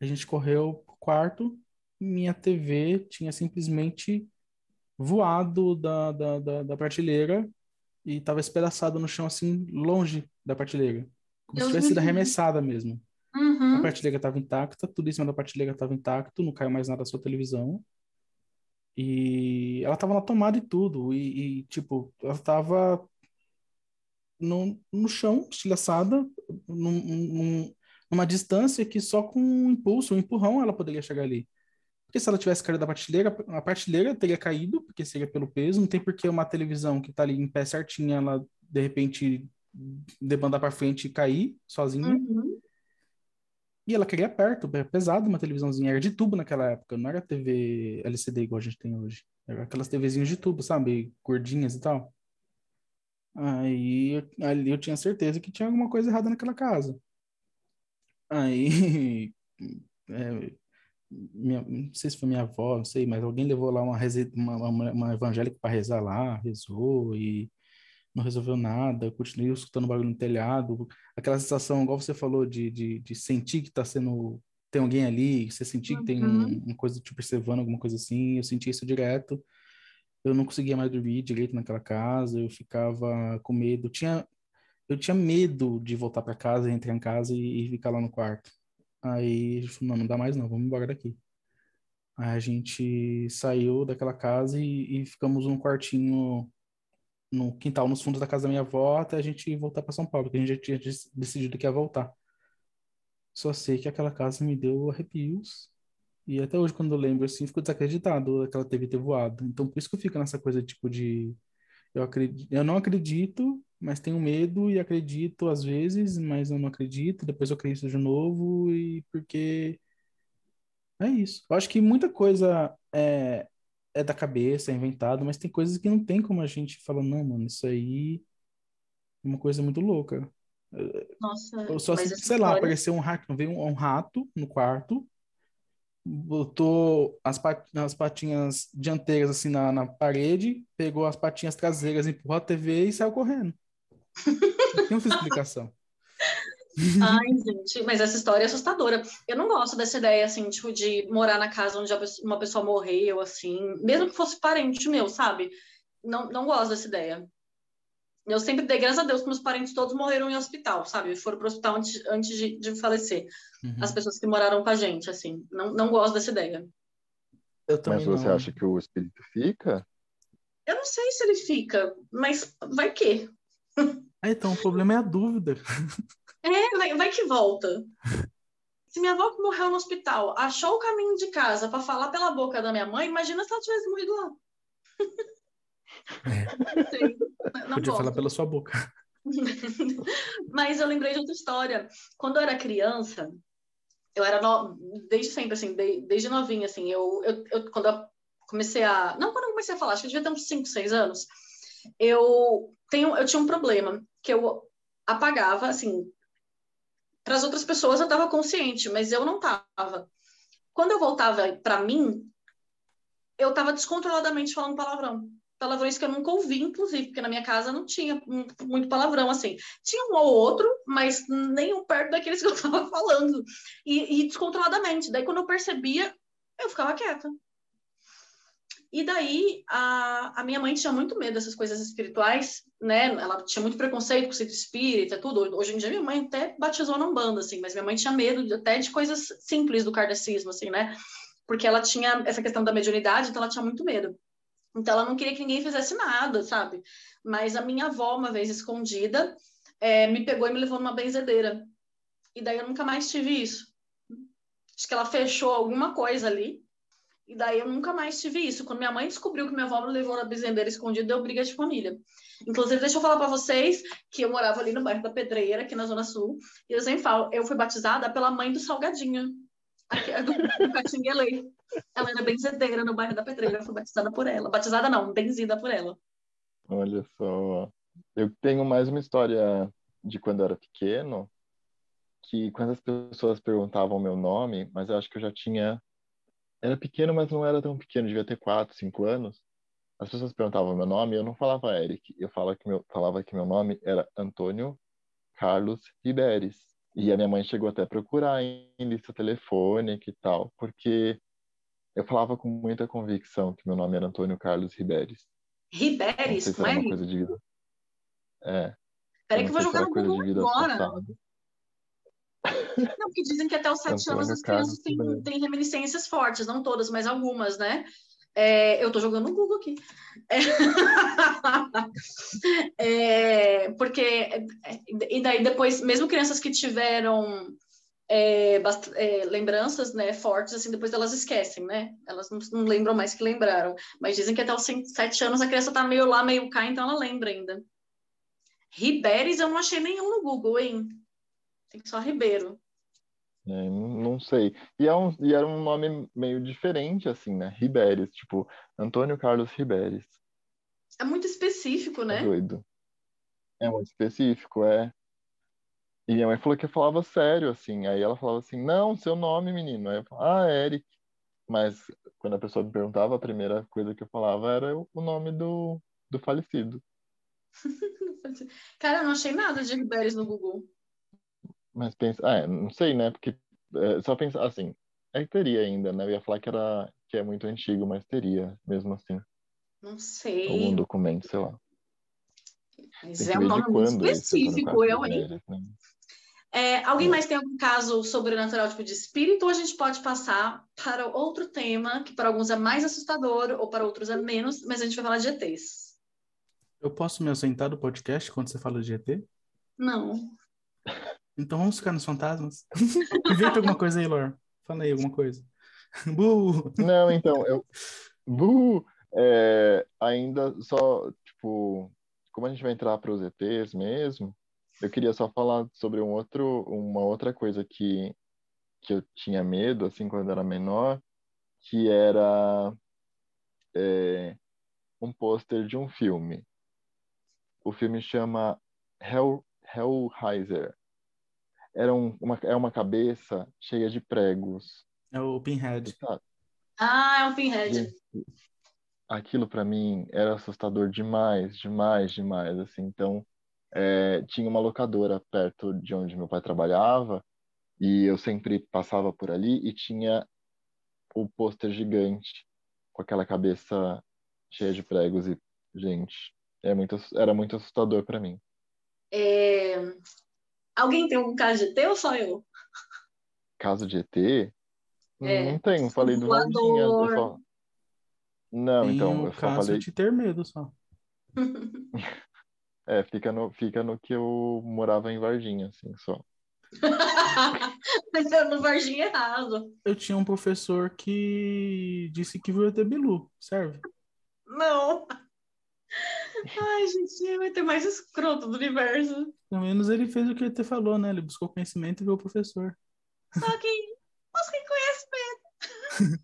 A gente correu pro quarto, minha TV tinha simplesmente voado da, da, da, da prateleira e tava espedaçado no chão, assim, longe da prateleira. Como Deus se tivesse sido arremessada mesmo. Uhum. A prateleira estava intacta, tudo em cima da prateleira estava intacto, não caiu mais nada da sua televisão. E ela estava na tomada e tudo. E, e tipo, ela estava no, no chão, estilhaçada, num, num, numa distância que só com um impulso, um empurrão, ela poderia chegar ali. Porque se ela tivesse caído da prateleira, a prateleira teria caído, porque seria pelo peso. Não tem por que uma televisão que está ali em pé certinha, ela de repente debandar para frente e cair sozinha. Uhum. E ela queria perto, é pesado uma televisãozinha, era de tubo naquela época, não era TV LCD igual a gente tem hoje. Era aquelas TVzinhas de tubo, sabe? Gordinhas e tal. Aí ali eu tinha certeza que tinha alguma coisa errada naquela casa. Aí, é, minha, não sei se foi minha avó, não sei, mas alguém levou lá uma, uma, uma, uma evangélica para rezar lá, rezou e não resolveu nada, continuei escutando barulho no telhado, aquela sensação, igual você falou, de, de, de sentir que está sendo, tem alguém ali, você sentir uhum. que tem um, uma coisa te observando, alguma coisa assim, eu senti isso direto, eu não conseguia mais dormir direito naquela casa, eu ficava com medo, tinha, eu tinha medo de voltar para casa, entrar em casa e, e, ficar lá no quarto. Aí não, não dá mais não, vamos embora daqui. Aí a gente saiu daquela casa e, e ficamos num quartinho no quintal, nos fundos da casa da minha avó, até a gente voltar para São Paulo, que a gente já tinha decidido que ia voltar. Só sei que aquela casa me deu arrepios. E até hoje, quando eu lembro, assim, fico desacreditado aquela TV ter voado. Então, por isso que eu fico nessa coisa, tipo, de... Eu, acredito, eu não acredito, mas tenho medo e acredito às vezes, mas eu não acredito. Depois eu acredito de novo e porque... É isso. Eu acho que muita coisa é, é da cabeça, é inventado, mas tem coisas que não tem como a gente falar, não, mano, isso aí é uma coisa muito louca. Nossa, Ou só se, sei história... lá, apareceu um rato, veio um, um, rato no quarto, botou as, pat as patinhas dianteiras assim na, na parede, pegou as patinhas traseiras, empurrou a TV e saiu correndo. Não tem outra explicação. Ai, gente, mas essa história é assustadora. Eu não gosto dessa ideia, assim, tipo, de morar na casa onde uma pessoa morreu, assim, mesmo que fosse parente meu, sabe? Não, não gosto dessa ideia. Eu sempre dei graças a Deus que meus parentes todos morreram em hospital, sabe? Foram para o hospital antes, antes de, de falecer. Uhum. As pessoas que moraram com a gente, assim. Não, não gosto dessa ideia. mas você não. acha que o espírito fica? Eu não sei se ele fica, mas vai que. Ah, então, o problema é a dúvida. É, vai, vai que volta. Se minha avó morreu no hospital achou o caminho de casa para falar pela boca da minha mãe, imagina se ela tivesse morrido lá. É. Não Podia falar pela sua boca. Mas eu lembrei de outra história. Quando eu era criança, eu era no... desde sempre assim, desde novinha assim, eu, eu, eu, quando eu comecei a, não quando eu comecei a falar, acho que eu devia ter uns 5, 6 anos. Eu tenho, eu tinha um problema que eu apagava assim, para as outras pessoas eu estava consciente, mas eu não estava. Quando eu voltava para mim, eu estava descontroladamente falando palavrão palavrões que eu nunca ouvi, inclusive, porque na minha casa não tinha muito palavrão, assim. Tinha um ou outro, mas nem um perto daqueles que eu estava falando. E, e, descontroladamente. Daí, quando eu percebia, eu ficava quieta. E daí, a, a minha mãe tinha muito medo dessas coisas espirituais, né? Ela tinha muito preconceito com o sítio espírita, tudo. Hoje em dia, minha mãe até batizou na Umbanda, assim, mas minha mãe tinha medo até de coisas simples do kardecismo, assim, né? Porque ela tinha essa questão da mediunidade, então ela tinha muito medo. Então ela não queria que ninguém fizesse nada, sabe? Mas a minha avó, uma vez escondida, é, me pegou e me levou numa benzedeira. E daí eu nunca mais tive isso. Acho que ela fechou alguma coisa ali. E daí eu nunca mais tive isso. Quando minha mãe descobriu que minha avó me levou na benzedeira escondida, deu briga de família. Inclusive, deixa eu falar para vocês que eu morava ali no bairro da Pedreira, aqui na Zona Sul. E eu sempre falo, eu fui batizada pela mãe do Salgadinho, aqui, do, do. Ela era benzedeira no bairro da Pedreira, foi batizada por ela. Batizada não, benzida por ela. Olha só. Eu tenho mais uma história de quando eu era pequeno, que quando as pessoas perguntavam meu nome, mas eu acho que eu já tinha. Era pequeno, mas não era tão pequeno, devia ter 4, 5 anos. As pessoas perguntavam meu nome, eu não falava Eric, eu falava que meu, falava que meu nome era Antônio Carlos Riberes. E a minha mãe chegou até a procurar em lista telefônica e tal, porque eu falava com muita convicção que meu nome era Antônio Carlos Riberes. Riberes? Não sei se era uma coisa de vida. É. Peraí que eu vou jogar no Google agora. Não, porque dizem que até os sete anos as crianças têm, têm, reminiscências fortes, não todas, mas algumas, né? É, eu tô jogando no Google aqui. É, é, porque, é, e daí depois, mesmo crianças que tiveram é, é, lembranças né, fortes, assim, depois elas esquecem, né? Elas não, não, lembram mais que lembraram. Mas dizem que até os sete anos a criança tá meio lá, meio cá, então ela lembra ainda. Riberes eu não achei nenhum no Google, hein? Tem só Ribeiro. É, não sei. E, é um, e era um nome meio diferente, assim, né? Riberes, tipo, Antônio Carlos Riberes. É muito específico, né? É doido. É muito específico, é. E minha mãe falou que eu falava sério, assim. Aí ela falava assim, não, seu nome, menino. Aí eu falava, ah, Eric. Mas quando a pessoa me perguntava, a primeira coisa que eu falava era o nome do, do falecido. Cara, eu não achei nada de Riberes no Google. Mas pensa, ah, é, não sei, né? Porque é, só pensar assim, aí teria ainda, né? Eu ia falar que era que é muito antigo, mas teria, mesmo assim. Não sei. Algum documento, sei lá. Mas é um nome muito específico, eu, hein? Né? É, alguém mais tem algum caso sobrenatural, tipo de espírito, ou a gente pode passar para outro tema, que para alguns é mais assustador, ou para outros é menos, mas a gente vai falar de ETs. Eu posso me ausentar do podcast quando você fala de ET? Não. Então vamos ficar nos fantasmas? Inventa alguma coisa aí, Lor. Fala aí alguma coisa. Bu! Não, então, eu. Bu! É, ainda só, tipo, como a gente vai entrar para os ETs mesmo, eu queria só falar sobre um outro, uma outra coisa que, que eu tinha medo, assim, quando era menor, que era é, um pôster de um filme. O filme chama Hell, Hellraiser. Era um, uma, é uma cabeça cheia de pregos. É o Pinhead. Ah, é um pinhead. Gente, aquilo para mim era assustador demais, demais, demais, assim. Então, é, tinha uma locadora perto de onde meu pai trabalhava e eu sempre passava por ali e tinha o pôster gigante com aquela cabeça cheia de pregos e gente, é muito, era muito assustador para mim. É, Alguém tem um caso de ET ou só eu? Caso de ET? É. Não tenho, falei do Voador. Varginha. eu só- Não, Tem então, o eu só caso falei. de ter medo só. É, fica no, fica no que eu morava em Varginha, assim, só. Mas eu no Varginha errado. Eu tinha um professor que disse que viu ET Bilu, serve? Não. Ai, gente, vai ter mais escroto do universo. Pelo menos ele fez o que ET falou, né? Ele buscou conhecimento e viu o professor. Só que você conhece.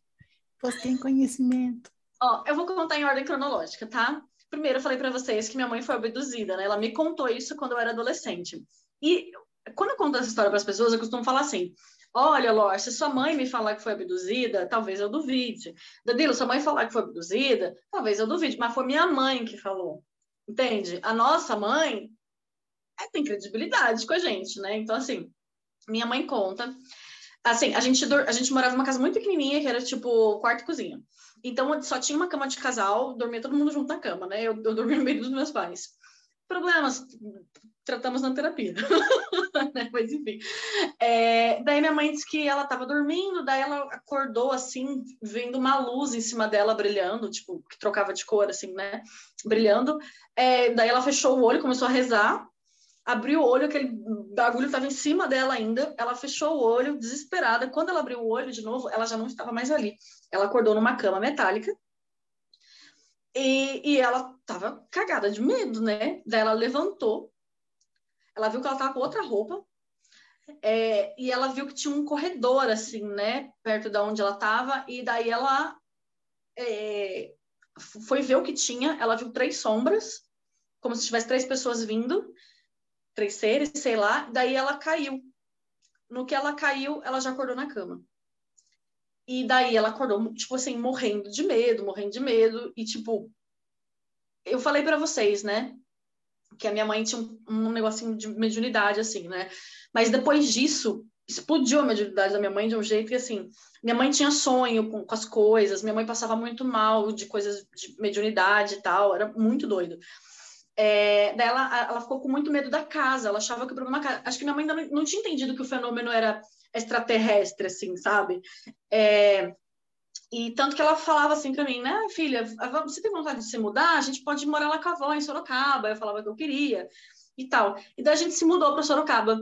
Busquem conhecimento. Ó, eu vou contar em ordem cronológica, tá? Primeiro, eu falei pra vocês que minha mãe foi abduzida, né? Ela me contou isso quando eu era adolescente. E quando eu conto essa história para as pessoas, eu costumo falar assim: Olha, Lor, se sua mãe me falar que foi abduzida, talvez eu duvide. Danilo, sua mãe falar que foi abduzida, talvez eu duvide, mas foi minha mãe que falou. Entende? A nossa mãe é, tem credibilidade com a gente, né? Então, assim, minha mãe conta. Assim, a gente, a gente morava numa casa muito pequenininha, que era tipo quarto e cozinha. Então, só tinha uma cama de casal, dormia todo mundo junto na cama, né? Eu, eu dormia no meio dos meus pais. Problemas, tratamos na terapia. né? Mas, enfim. É, daí minha mãe disse que ela estava dormindo, daí ela acordou assim, vendo uma luz em cima dela brilhando, tipo, que trocava de cor, assim, né? Brilhando. É, daí ela fechou o olho, começou a rezar, abriu o olho, aquele bagulho estava em cima dela ainda. Ela fechou o olho, desesperada. Quando ela abriu o olho de novo, ela já não estava mais ali. Ela acordou numa cama metálica. E, e ela estava cagada de medo, né? Daí ela levantou. Ela viu que ela estava com outra roupa. É, e ela viu que tinha um corredor, assim, né? Perto da onde ela estava. E daí ela é, foi ver o que tinha. Ela viu três sombras, como se tivesse três pessoas vindo três seres, sei lá. Daí ela caiu. No que ela caiu, ela já acordou na cama. E daí ela acordou, tipo assim, morrendo de medo, morrendo de medo. E, tipo, eu falei para vocês, né? Que a minha mãe tinha um, um negocinho de mediunidade, assim, né? Mas depois disso, explodiu a mediunidade da minha mãe de um jeito que, assim, minha mãe tinha sonho com, com as coisas, minha mãe passava muito mal de coisas de mediunidade e tal, era muito doido. É, daí ela, ela ficou com muito medo da casa, ela achava que o problema. Acho que minha mãe ainda não, não tinha entendido que o fenômeno era extraterrestre, assim, sabe? É, e tanto que ela falava assim para mim, né, filha, você tem vontade de se mudar? A gente pode morar lá com a avó em Sorocaba. Eu falava que eu queria e tal. E daí a gente se mudou para Sorocaba.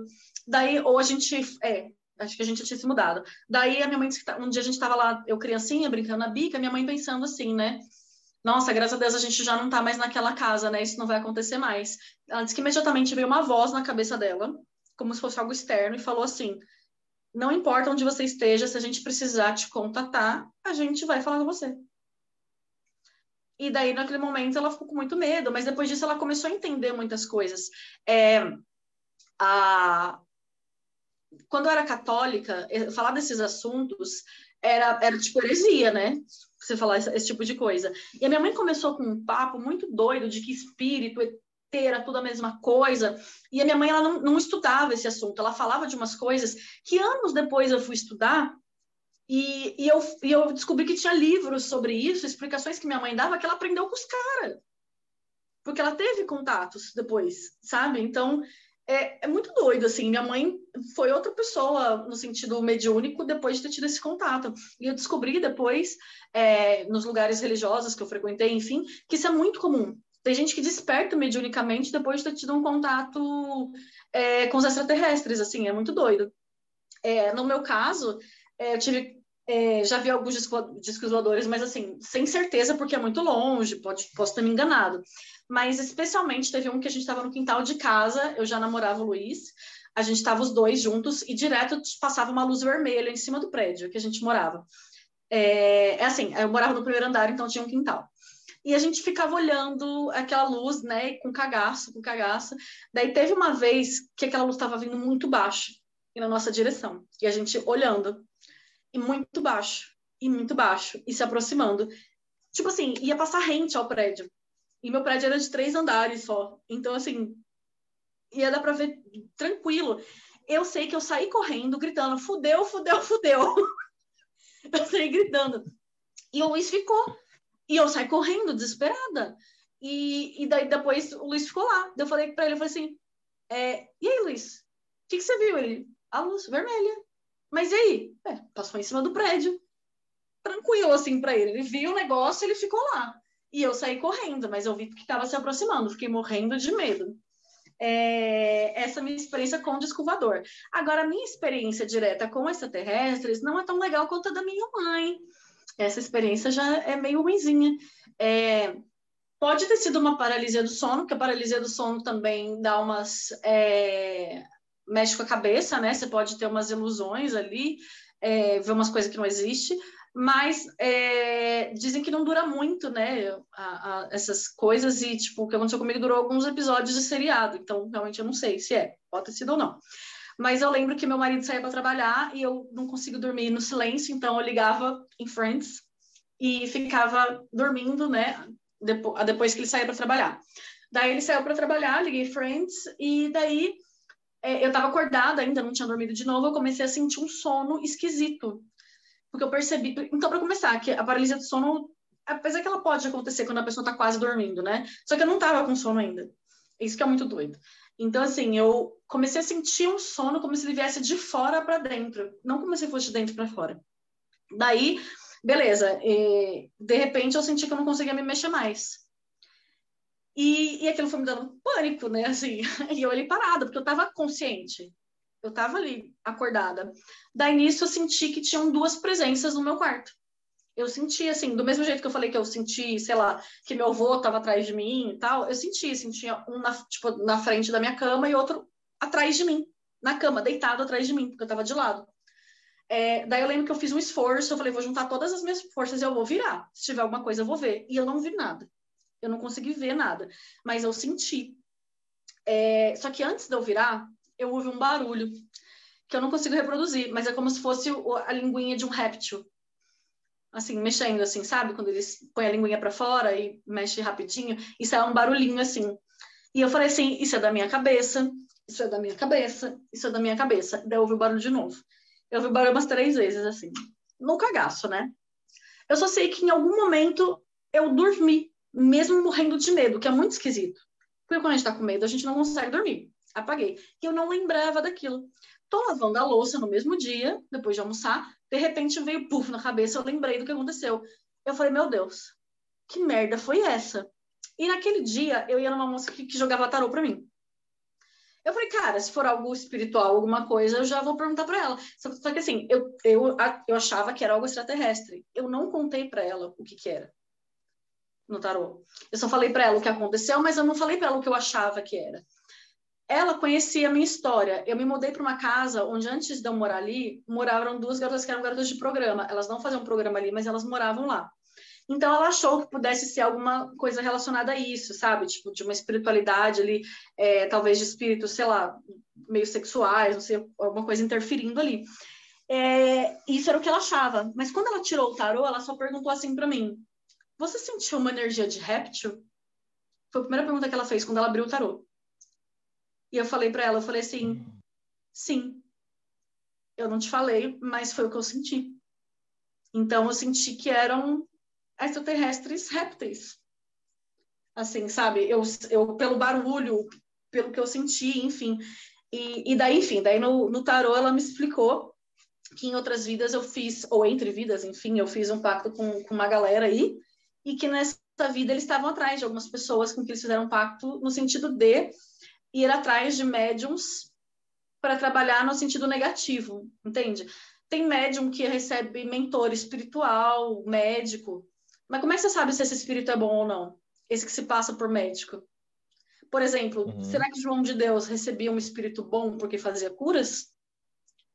Daí, ou a gente. É, acho que a gente tinha se mudado. Daí a minha mãe disse que um dia a gente estava lá, eu criancinha, brincando na bica, minha mãe pensando assim, né? Nossa, graças a Deus a gente já não tá mais naquela casa, né? Isso não vai acontecer mais. Ela disse que imediatamente veio uma voz na cabeça dela, como se fosse algo externo, e falou assim: Não importa onde você esteja, se a gente precisar te contatar, a gente vai falar com você. E daí, naquele momento, ela ficou com muito medo, mas depois disso ela começou a entender muitas coisas. É, a... Quando eu era católica, falar desses assuntos era, era tipo heresia, né? Você falar esse, esse, tipo de coisa. E a minha mãe começou com um papo muito doido de que espírito, ET, era tudo a mesma coisa. E a minha mãe ela não, não estudava esse assunto, ela falava de umas coisas que anos depois eu fui estudar e, e, eu, e eu descobri que tinha livros sobre isso, explicações que minha mãe dava, que ela aprendeu com os caras. Porque ela teve contatos depois, sabe? Então, é, é, muito doido, assim. Minha mãe foi outra pessoa no sentido mediúnico depois de ter tido esse contato. E eu descobri depois, é, nos lugares religiosos que eu frequentei, enfim, que isso é muito comum. Tem gente que desperta mediunicamente depois de ter tido um contato é, com os extraterrestres, assim, é muito doido. É, no meu caso, é, eu tive é, já vi alguns discos voadores, mas assim, sem certeza, porque é muito longe, pode, posso ter me enganado. Mas especialmente teve um que a gente estava no quintal de casa, eu já namorava o Luiz, a gente estava os dois juntos e direto passava uma luz vermelha em cima do prédio que a gente morava. É, é assim, eu morava no primeiro andar, então tinha um quintal. E a gente ficava olhando aquela luz, né, com cagaço, com cagaço. Daí teve uma vez que aquela luz estava vindo muito baixo e na nossa direção, e a gente olhando. e muito baixo, e muito baixo, e se aproximando. Tipo assim, ia passar rente ao prédio. E meu prédio era de três andares só. Então, assim, ia dar pra ver tranquilo. Eu sei que eu saí correndo, gritando, fudeu, fudeu, fudeu. eu saí gritando. E o Luiz ficou. E eu saí correndo, desesperada. E, e daí depois o Luiz ficou lá. Eu falei para ele, eu falei assim, é, e aí, Luiz? O que, que você viu? Ele, a luz vermelha. Mas e aí? É, passou em cima do prédio. Tranquilo, assim, para ele. Ele viu o negócio ele ficou lá. E eu saí correndo, mas eu vi que estava se aproximando. Fiquei morrendo de medo. É, essa minha experiência com o descovador. Agora, a minha experiência direta com extraterrestres não é tão legal quanto a da minha mãe. Essa experiência já é meio ruimzinha. É, pode ter sido uma paralisia do sono, porque a paralisia do sono também dá umas é, mexe com a cabeça, né? Você pode ter umas ilusões ali, é, ver umas coisas que não existem, mas é, dizem que não dura muito, né? A, a, essas coisas, e tipo, o que aconteceu comigo durou alguns episódios de seriado, então realmente eu não sei se é, pode ter sido ou não. Mas eu lembro que meu marido saía para trabalhar e eu não consigo dormir no silêncio, então eu ligava em Friends e ficava dormindo, né? Depois, que ele saía para trabalhar. Daí ele saiu para trabalhar, liguei Friends e daí é, eu estava acordada ainda, não tinha dormido de novo, eu comecei a sentir um sono esquisito. Porque eu percebi. Então, para começar, que a paralisia do sono, apesar que ela pode acontecer quando a pessoa está quase dormindo, né? Só que eu não estava com sono ainda. Isso que é muito doido. Então, assim, eu comecei a sentir um sono como se ele viesse de fora para dentro, não como se fosse de dentro para fora. Daí, beleza, de repente eu senti que eu não conseguia me mexer mais. E, e aquilo foi me dando pânico, né? Assim, e eu ali parada, porque eu estava consciente. Eu estava ali, acordada. Daí nisso eu senti que tinham duas presenças no meu quarto. Eu senti, assim, do mesmo jeito que eu falei que eu senti, sei lá, que meu avô estava atrás de mim e tal, eu senti, sentia um na, tipo, na frente da minha cama e outro atrás de mim, na cama, deitado atrás de mim, porque eu estava de lado. É, daí eu lembro que eu fiz um esforço, eu falei, vou juntar todas as minhas forças e eu vou virar. Se tiver alguma coisa, eu vou ver. E eu não vi nada. Eu não consegui ver nada, mas eu senti. É, só que antes de eu virar, eu ouvi um barulho que eu não consigo reproduzir, mas é como se fosse a linguinha de um réptil. Assim, mexendo, assim, sabe? Quando eles põem a linguinha para fora e mexe rapidinho, isso é um barulhinho assim. E eu falei assim: isso é da minha cabeça, isso é da minha cabeça, isso é da minha cabeça. Daí eu ouvi o barulho de novo. Eu ouvi o barulho umas três vezes, assim. No cagaço, né? Eu só sei que em algum momento eu dormi mesmo morrendo de medo, que é muito esquisito. Porque quando a gente tá com medo, a gente não consegue dormir. Apaguei. E eu não lembrava daquilo. Tô lavando a louça no mesmo dia, depois de almoçar, de repente veio puff na cabeça, eu lembrei do que aconteceu. Eu falei, meu Deus, que merda foi essa? E naquele dia, eu ia numa moça que, que jogava tarô pra mim. Eu falei, cara, se for algo espiritual, alguma coisa, eu já vou perguntar para ela. Só, que assim, eu, eu, eu achava que era algo extraterrestre. Eu não contei para ela o que, que era no tarô. Eu só falei para ela o que aconteceu, mas eu não falei para ela o que eu achava que era. Ela conhecia a minha história. Eu me mudei para uma casa onde, antes de eu morar ali, moravam duas garotas que eram garotas de programa. Elas não faziam programa ali, mas elas moravam lá. Então, ela achou que pudesse ser alguma coisa relacionada a isso, sabe? Tipo, de uma espiritualidade ali, é, talvez de espíritos, sei lá, meio sexuais, não sei, alguma coisa interferindo ali. É, isso era o que ela achava. Mas quando ela tirou o tarô, ela só perguntou assim para mim: você sentiu uma energia de réptil? Foi a primeira pergunta que ela fez quando ela abriu o tarô. E eu falei para ela, eu falei assim, sim. Eu não te falei, mas foi o que eu senti. Então eu senti que eram extraterrestres répteis. Assim, sabe? Eu, eu pelo barulho, pelo que eu senti, enfim. E, e daí, enfim, daí no, no tarô ela me explicou que em outras vidas eu fiz, ou entre vidas, enfim, eu fiz um pacto com, com uma galera aí, e que nessa vida eles estavam atrás de algumas pessoas com que eles fizeram um pacto no sentido de ir atrás de médiums para trabalhar no sentido negativo, entende? Tem médium que recebe mentor espiritual, médico, mas como é que você sabe se esse espírito é bom ou não? Esse que se passa por médico. Por exemplo, uhum. será que João de Deus recebia um espírito bom porque fazia curas?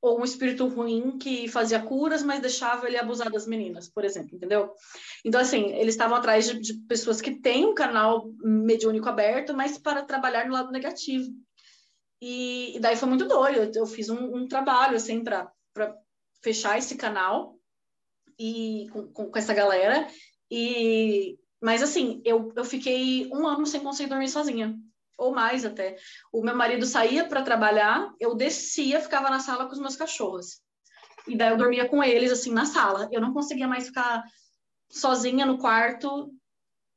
Ou um espírito ruim que fazia curas, mas deixava ele abusar das meninas, por exemplo, entendeu? Então, assim, eles estavam atrás de, de pessoas que têm um canal mediúnico aberto, mas para trabalhar no lado negativo. E, e daí foi muito doido, eu, eu fiz um, um trabalho, assim, para fechar esse canal e com, com, com essa galera. E mas assim, eu, eu fiquei um ano sem conseguir dormir sozinha, ou mais até. O meu marido saía para trabalhar, eu descia, ficava na sala com os meus cachorros. E daí eu dormia com eles, assim, na sala. Eu não conseguia mais ficar sozinha no quarto,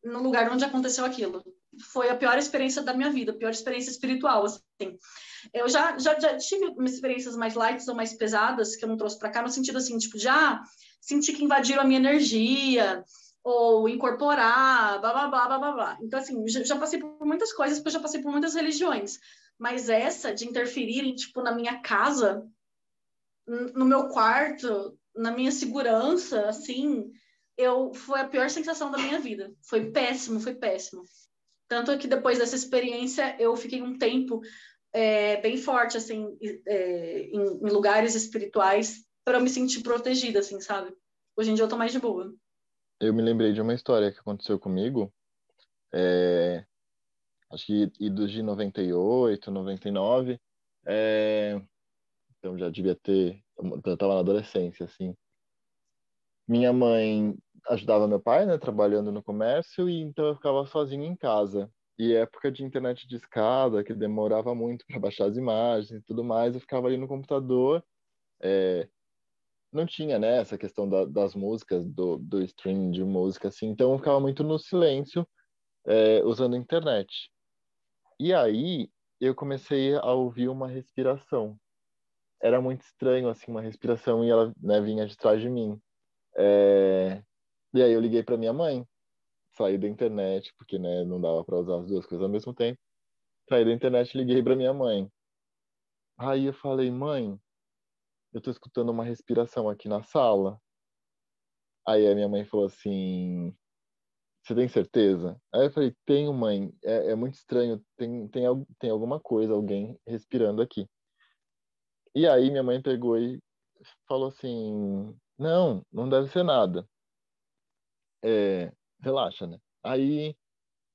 no lugar onde aconteceu aquilo. Foi a pior experiência da minha vida, a pior experiência espiritual, assim. Eu já, já, já tive experiências mais light ou mais pesadas, que eu não trouxe para cá, no sentido assim, tipo, já senti que invadiram a minha energia, ou incorporar, blá, blá, blá, blá, blá, blá. Então, assim, já, já, passei por muitas coisas, porque eu já passei por muitas religiões. Mas essa de interferirem, tipo, na minha casa, no meu quarto, na minha segurança, assim, eu foi a pior sensação da minha vida. Foi péssimo, foi péssimo. Tanto que depois dessa experiência, eu fiquei um tempo é, bem forte, assim, é, em, em lugares espirituais, para me sentir protegida, assim, sabe? Hoje em dia eu tô mais de boa eu me lembrei de uma história que aconteceu comigo, é, acho que idos de 98, 99, é, então já devia ter, eu estava na adolescência, assim. Minha mãe ajudava meu pai, né, trabalhando no comércio, e então eu ficava sozinho em casa. E época de internet de escada, que demorava muito para baixar as imagens e tudo mais, eu ficava ali no computador, é, não tinha, né, essa questão da, das músicas, do, do streaming de música, assim, então eu ficava muito no silêncio, é, usando a internet. E aí eu comecei a ouvir uma respiração. Era muito estranho, assim, uma respiração e ela né, vinha de trás de mim. É... E aí eu liguei para minha mãe, saí da internet, porque né, não dava para usar as duas coisas ao mesmo tempo. Saí da internet liguei para minha mãe. Aí eu falei, mãe, eu tô escutando uma respiração aqui na sala. Aí a minha mãe falou assim, você tem certeza? Aí eu falei, tenho, mãe. É, é muito estranho. Tem, tem, tem alguma coisa, alguém respirando aqui. E aí minha mãe pegou e falou assim, não, não deve ser nada. É, relaxa, né? Aí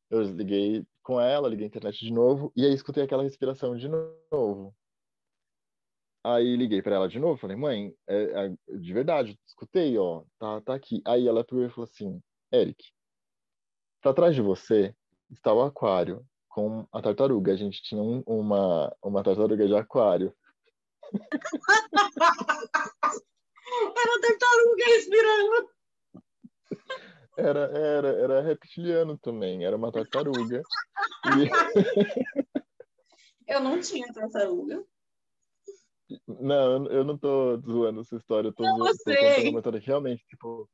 eu liguei com ela, liguei a internet de novo, e aí escutei aquela respiração de novo. Aí liguei para ela de novo, falei, mãe, é, é, de verdade, escutei, ó, tá, tá aqui. Aí ela pegou e falou assim, Eric, para trás de você está o aquário com a tartaruga. A gente tinha um, uma, uma tartaruga de aquário. Era tartaruga respirando. Era, era, era reptiliano também, era uma tartaruga. E... Eu não tinha tartaruga. Não, eu não tô zoando essa história, eu tô, não, zoando, tô uma história que realmente, tipo,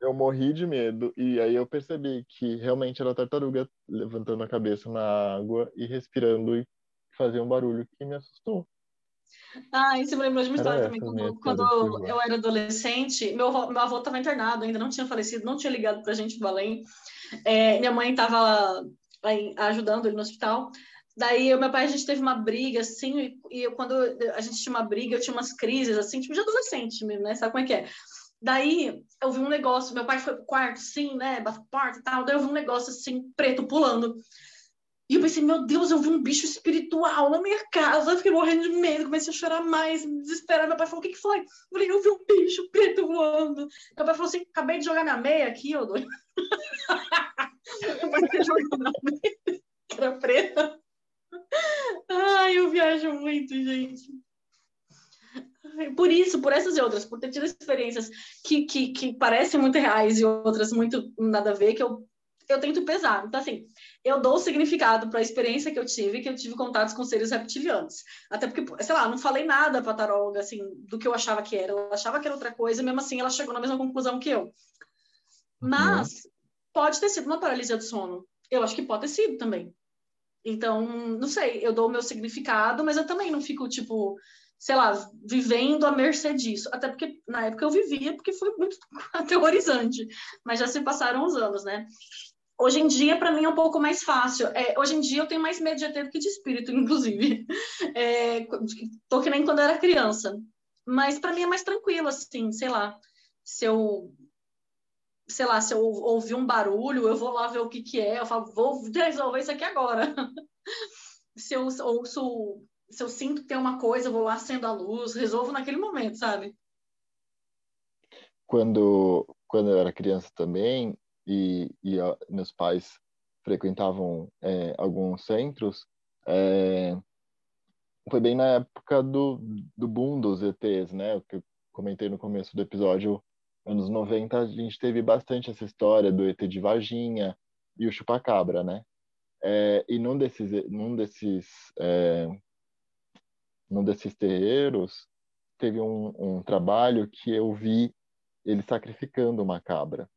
eu morri de medo e aí eu percebi que realmente era a tartaruga levantando a cabeça na água e respirando e fazia um barulho que me assustou. Ah, isso me lembrou de uma história também. Quando, quando eu era adolescente, meu avô, meu avô estava internado, ainda não tinha falecido, não tinha ligado pra gente do Belém. É, minha mãe estava ajudando ele no hospital. Daí, o meu pai, a gente teve uma briga, assim, e eu, quando a gente tinha uma briga, eu tinha umas crises, assim, tipo de adolescente mesmo, né? Sabe como é que é? Daí, eu vi um negócio, meu pai foi pro quarto, sim, né? Bateu porta e tal. Daí, eu vi um negócio, assim, preto, pulando. E eu pensei, meu Deus, eu vi um bicho espiritual na minha casa. Eu fiquei morrendo de medo, comecei a chorar mais, me desesperar. Meu pai falou, o que, que foi? Eu falei, eu vi um bicho preto voando. Meu pai falou assim, acabei de jogar minha meia aqui, ô doido. meu pai tinha jogado minha meia, era preta. Ai, eu viajo muito, gente. Por isso, por essas e outras, por ter tido experiências que, que, que parecem muito reais e outras muito nada a ver, que eu, eu tento pesar. Então, assim, eu dou significado para a experiência que eu tive, que eu tive contatos com seres reptilianos. Até porque, sei lá, não falei nada para a taróloga, assim, do que eu achava que era. Eu achava que era outra coisa, e mesmo assim ela chegou na mesma conclusão que eu. Mas uhum. pode ter sido uma paralisia do sono. Eu acho que pode ter sido também. Então, não sei, eu dou o meu significado, mas eu também não fico, tipo, sei lá, vivendo à mercê disso. Até porque na época eu vivia, porque foi muito aterrorizante. Mas já se passaram os anos, né? Hoje em dia, para mim, é um pouco mais fácil. É, hoje em dia, eu tenho mais medo de ET do que de espírito, inclusive. É, tô que nem quando eu era criança. Mas para mim é mais tranquilo, assim, sei lá. Se eu sei lá, se eu ouvir um barulho, eu vou lá ver o que que é, eu falo, vou resolver isso aqui agora. se eu ouço, se eu sinto que tem uma coisa, eu vou lá, acendo a luz, resolvo naquele momento, sabe? quando quando eu era criança também e, e meus pais frequentavam é, alguns centros, é, foi bem na época do, do boom dos ETs, né? Que eu comentei no começo do episódio, anos 90, a gente teve bastante essa história do ET de Varginha e o chupacabra, né? É, e num desses, num desses, é, num desses terreiros, teve um, um trabalho que eu vi ele sacrificando uma cabra.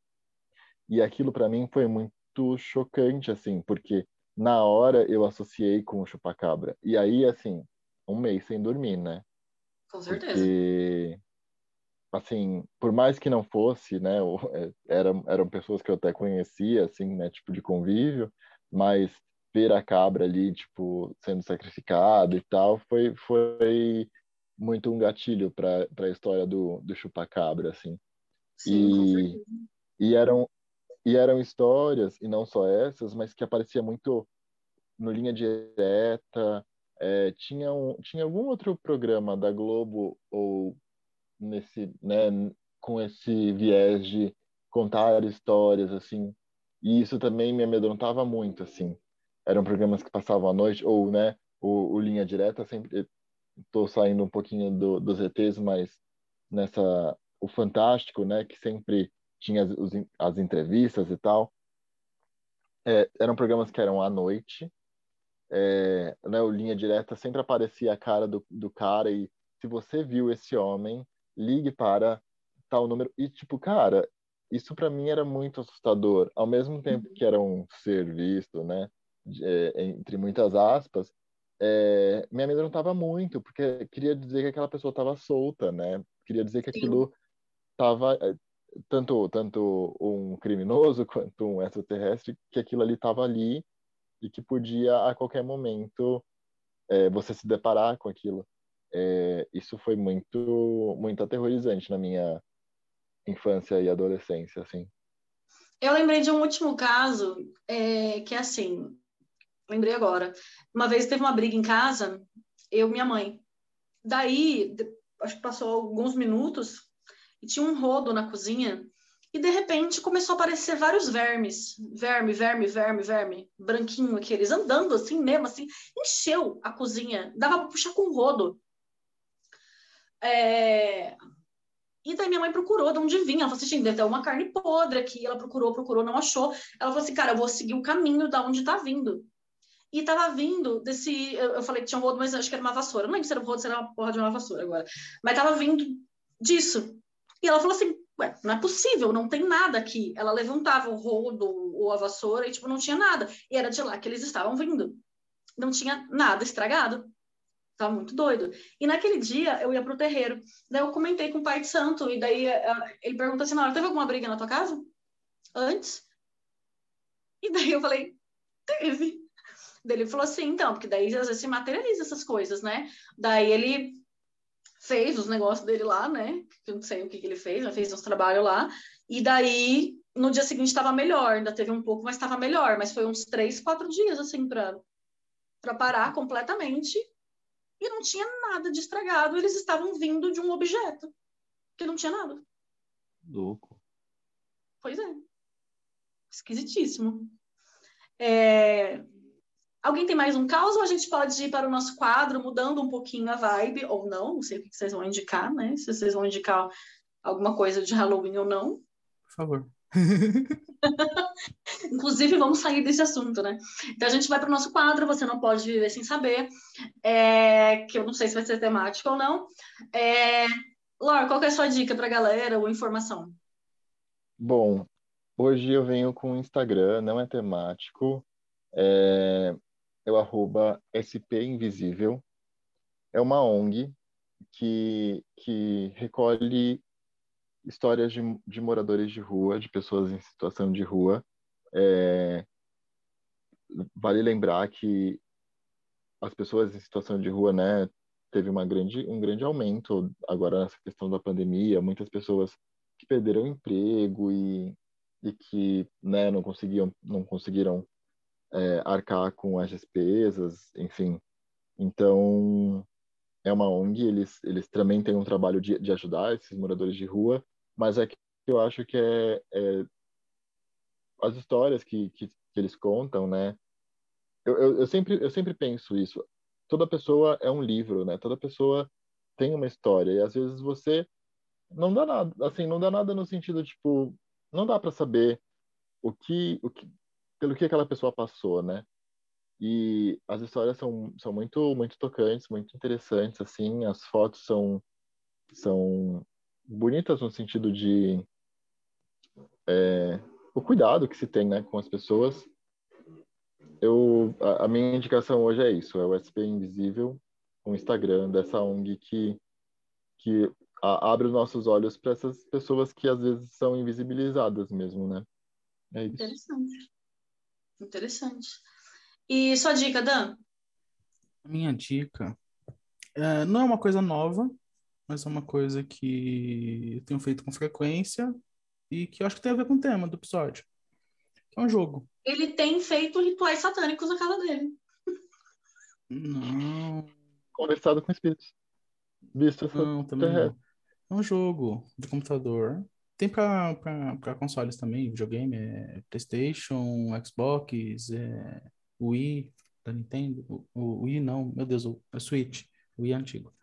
E aquilo para mim foi muito chocante, assim, porque na hora eu associei com o chupacabra. E aí, assim, um mês sem dormir, né? Com certeza. Porque, assim, por mais que não fosse, né, é, eram, eram pessoas que eu até conhecia, assim, né, tipo de convívio, mas ver a cabra ali, tipo, sendo sacrificada e tal, foi, foi muito um gatilho para a história do, do chupacabra, assim. Sim, e, e eram e eram histórias e não só essas, mas que aparecia muito no linha direta. É, tinha um, tinha algum outro programa da Globo ou nesse, né, com esse viés de contar histórias assim. E isso também me amedrontava muito, assim. Eram programas que passavam à noite ou, né, o, o linha direta sempre estou saindo um pouquinho do, dos ETs, mas nessa o Fantástico, né, que sempre tinha as, os, as entrevistas e tal, é, eram programas que eram à noite, é, né, o Linha Direta sempre aparecia a cara do, do cara e se você viu esse homem, ligue para tal número. E, tipo, cara, isso para mim era muito assustador. Ao mesmo tempo que era um ser visto, né, é, entre muitas aspas, é, me amedrontava muito, porque queria dizer que aquela pessoa estava solta, né? Queria dizer que aquilo estava é, tanto tanto um criminoso quanto um extraterrestre que aquilo ali estava ali e que podia a qualquer momento é, você se deparar com aquilo é, isso foi muito muito aterrorizante na minha infância e adolescência assim. Eu lembrei de um último caso é, que é assim lembrei agora. Uma vez teve uma briga em casa eu e minha mãe. Daí acho que passou alguns minutos e tinha um rodo na cozinha e de repente começou a aparecer vários vermes, verme, verme, verme, verme, branquinho aqueles, andando assim mesmo, assim, encheu a cozinha, dava para puxar com o rodo. É... E daí minha mãe procurou de onde vinha, ela falou assim, deve uma carne podre aqui, ela procurou, procurou, não achou. Ela falou assim, cara, eu vou seguir o caminho da onde tá vindo. E tava vindo desse, eu falei que tinha um rodo, mas acho que era uma vassoura, não lembro se era um rodo, se era uma porra de uma vassoura agora. Mas tava vindo disso, e ela falou assim, ué, não é possível, não tem nada aqui. Ela levantava o rodo ou a vassoura e, tipo, não tinha nada. E era de lá que eles estavam vindo. Não tinha nada estragado. Tava muito doido. E naquele dia eu ia pro terreiro. Daí eu comentei com o pai de santo. E daí uh, ele pergunta assim: Não, teve alguma briga na tua casa? Antes? E daí eu falei: Teve. Daí ele falou assim: Então, porque daí às vezes se materializa essas coisas, né? Daí ele fez os negócios dele lá, né? Eu não sei o que, que ele fez, mas fez uns trabalhos lá. E daí, no dia seguinte, estava melhor. Ainda teve um pouco, mas estava melhor. Mas foi uns três, quatro dias, assim, para parar completamente. E não tinha nada de estragado. Eles estavam vindo de um objeto que não tinha nada. Louco. Pois é. Esquisitíssimo. É... Alguém tem mais um caos ou a gente pode ir para o nosso quadro, mudando um pouquinho a vibe, ou não, não sei o que vocês vão indicar, né? Se vocês vão indicar alguma coisa de Halloween ou não. Por favor. Inclusive, vamos sair desse assunto, né? Então, a gente vai para o nosso quadro, Você Não Pode Viver Sem Saber, é, que eu não sei se vai ser temático ou não. É, Laura, qual é a sua dica para a galera ou informação? Bom, hoje eu venho com o Instagram, não é temático, é, é o arroba SP Invisível. É uma ONG que, que recolhe histórias de, de moradores de rua, de pessoas em situação de rua. É, vale lembrar que as pessoas em situação de rua, né, teve uma grande, um grande aumento agora nessa questão da pandemia, muitas pessoas que perderam emprego e, e que, né, não conseguiam, não conseguiram é, arcar com as despesas, enfim. Então, é uma ONG, eles, eles também têm um trabalho de, de ajudar esses moradores de rua, mas é eu acho que é, é as histórias que, que, que, eles contam, né? Eu, eu, eu, sempre, eu sempre penso isso. Toda pessoa é um livro, né? Toda pessoa tem uma história. E às vezes você não dá nada, assim, não dá nada no sentido, tipo, não dá para saber o que, o que, pelo que aquela pessoa passou, né? E as histórias são, são muito, muito tocantes, muito interessantes, assim. As fotos são, são bonitas no sentido de é, o cuidado que se tem, né, com as pessoas. Eu, a, a minha indicação hoje é isso, é o SP Invisível, um Instagram dessa ONG que, que a, abre os nossos olhos para essas pessoas que às vezes são invisibilizadas mesmo, né? É isso. Interessante. Interessante. E sua dica, Dan? Minha dica é, não é uma coisa nova, mas é uma coisa que eu tenho feito com frequência e que eu acho que tem a ver com o tema do episódio. É um jogo. Ele tem feito rituais satânicos na casa dele. Não. Conversado com espíritos. Visto essa não, também não. É um jogo de computador. Tem para consoles também, videogame, é PlayStation, Xbox, é Wii da Nintendo. O, o Wii não, meu Deus, o, o Switch, o Wii é antigo.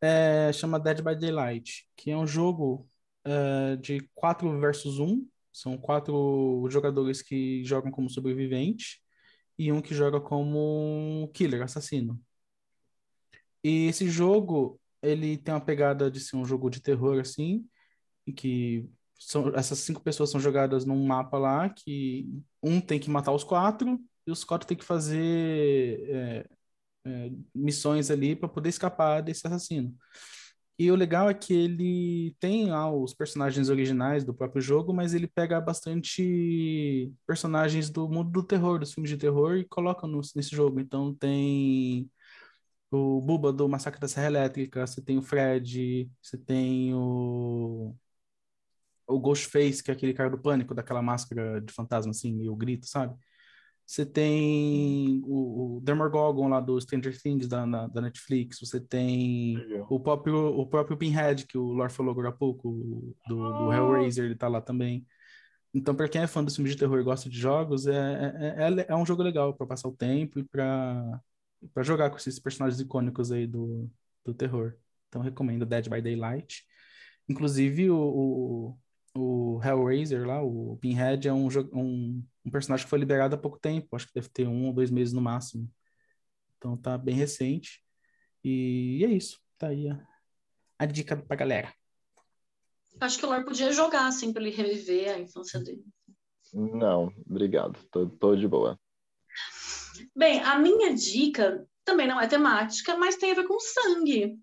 É, chama Dead by Daylight, que é um jogo é, de 4 versus 1. São quatro jogadores que jogam como sobrevivente e um que joga como killer, assassino. E esse jogo, ele tem uma pegada de ser um jogo de terror, assim, e que são, essas cinco pessoas são jogadas num mapa lá, que um tem que matar os quatro, e os quatro têm que fazer é, é, missões ali para poder escapar desse assassino. E o legal é que ele tem os personagens originais do próprio jogo, mas ele pega bastante personagens do mundo do terror, dos filmes de terror, e coloca no, nesse jogo. Então tem o Buba do Massacre da Serra Elétrica, você tem o Fred, você tem o o Ghostface, que é aquele cara do pânico, daquela máscara de fantasma assim, e o grito, sabe? Você tem o, o Demogorgon lá do Stranger Things da, na, da Netflix. Você tem o próprio, o próprio Pinhead, que o Lore falou agora há pouco, do, do ah. Hellraiser, ele tá lá também. Então, para quem é fã do filme de terror e gosta de jogos, é, é, é, é um jogo legal para passar o tempo e para jogar com esses personagens icônicos aí do, do terror. Então, recomendo Dead by Daylight. Inclusive, o, o, o Hellraiser lá, o Pinhead, é um, um um personagem que foi liberado há pouco tempo, acho que deve ter um ou dois meses no máximo. Então tá bem recente. E é isso. Tá aí a, a dica pra galera. Acho que o Lor podia jogar, assim, pra ele reviver a infância dele. Não, obrigado. Tô, tô de boa. Bem, a minha dica também não é temática, mas tem a ver com sangue.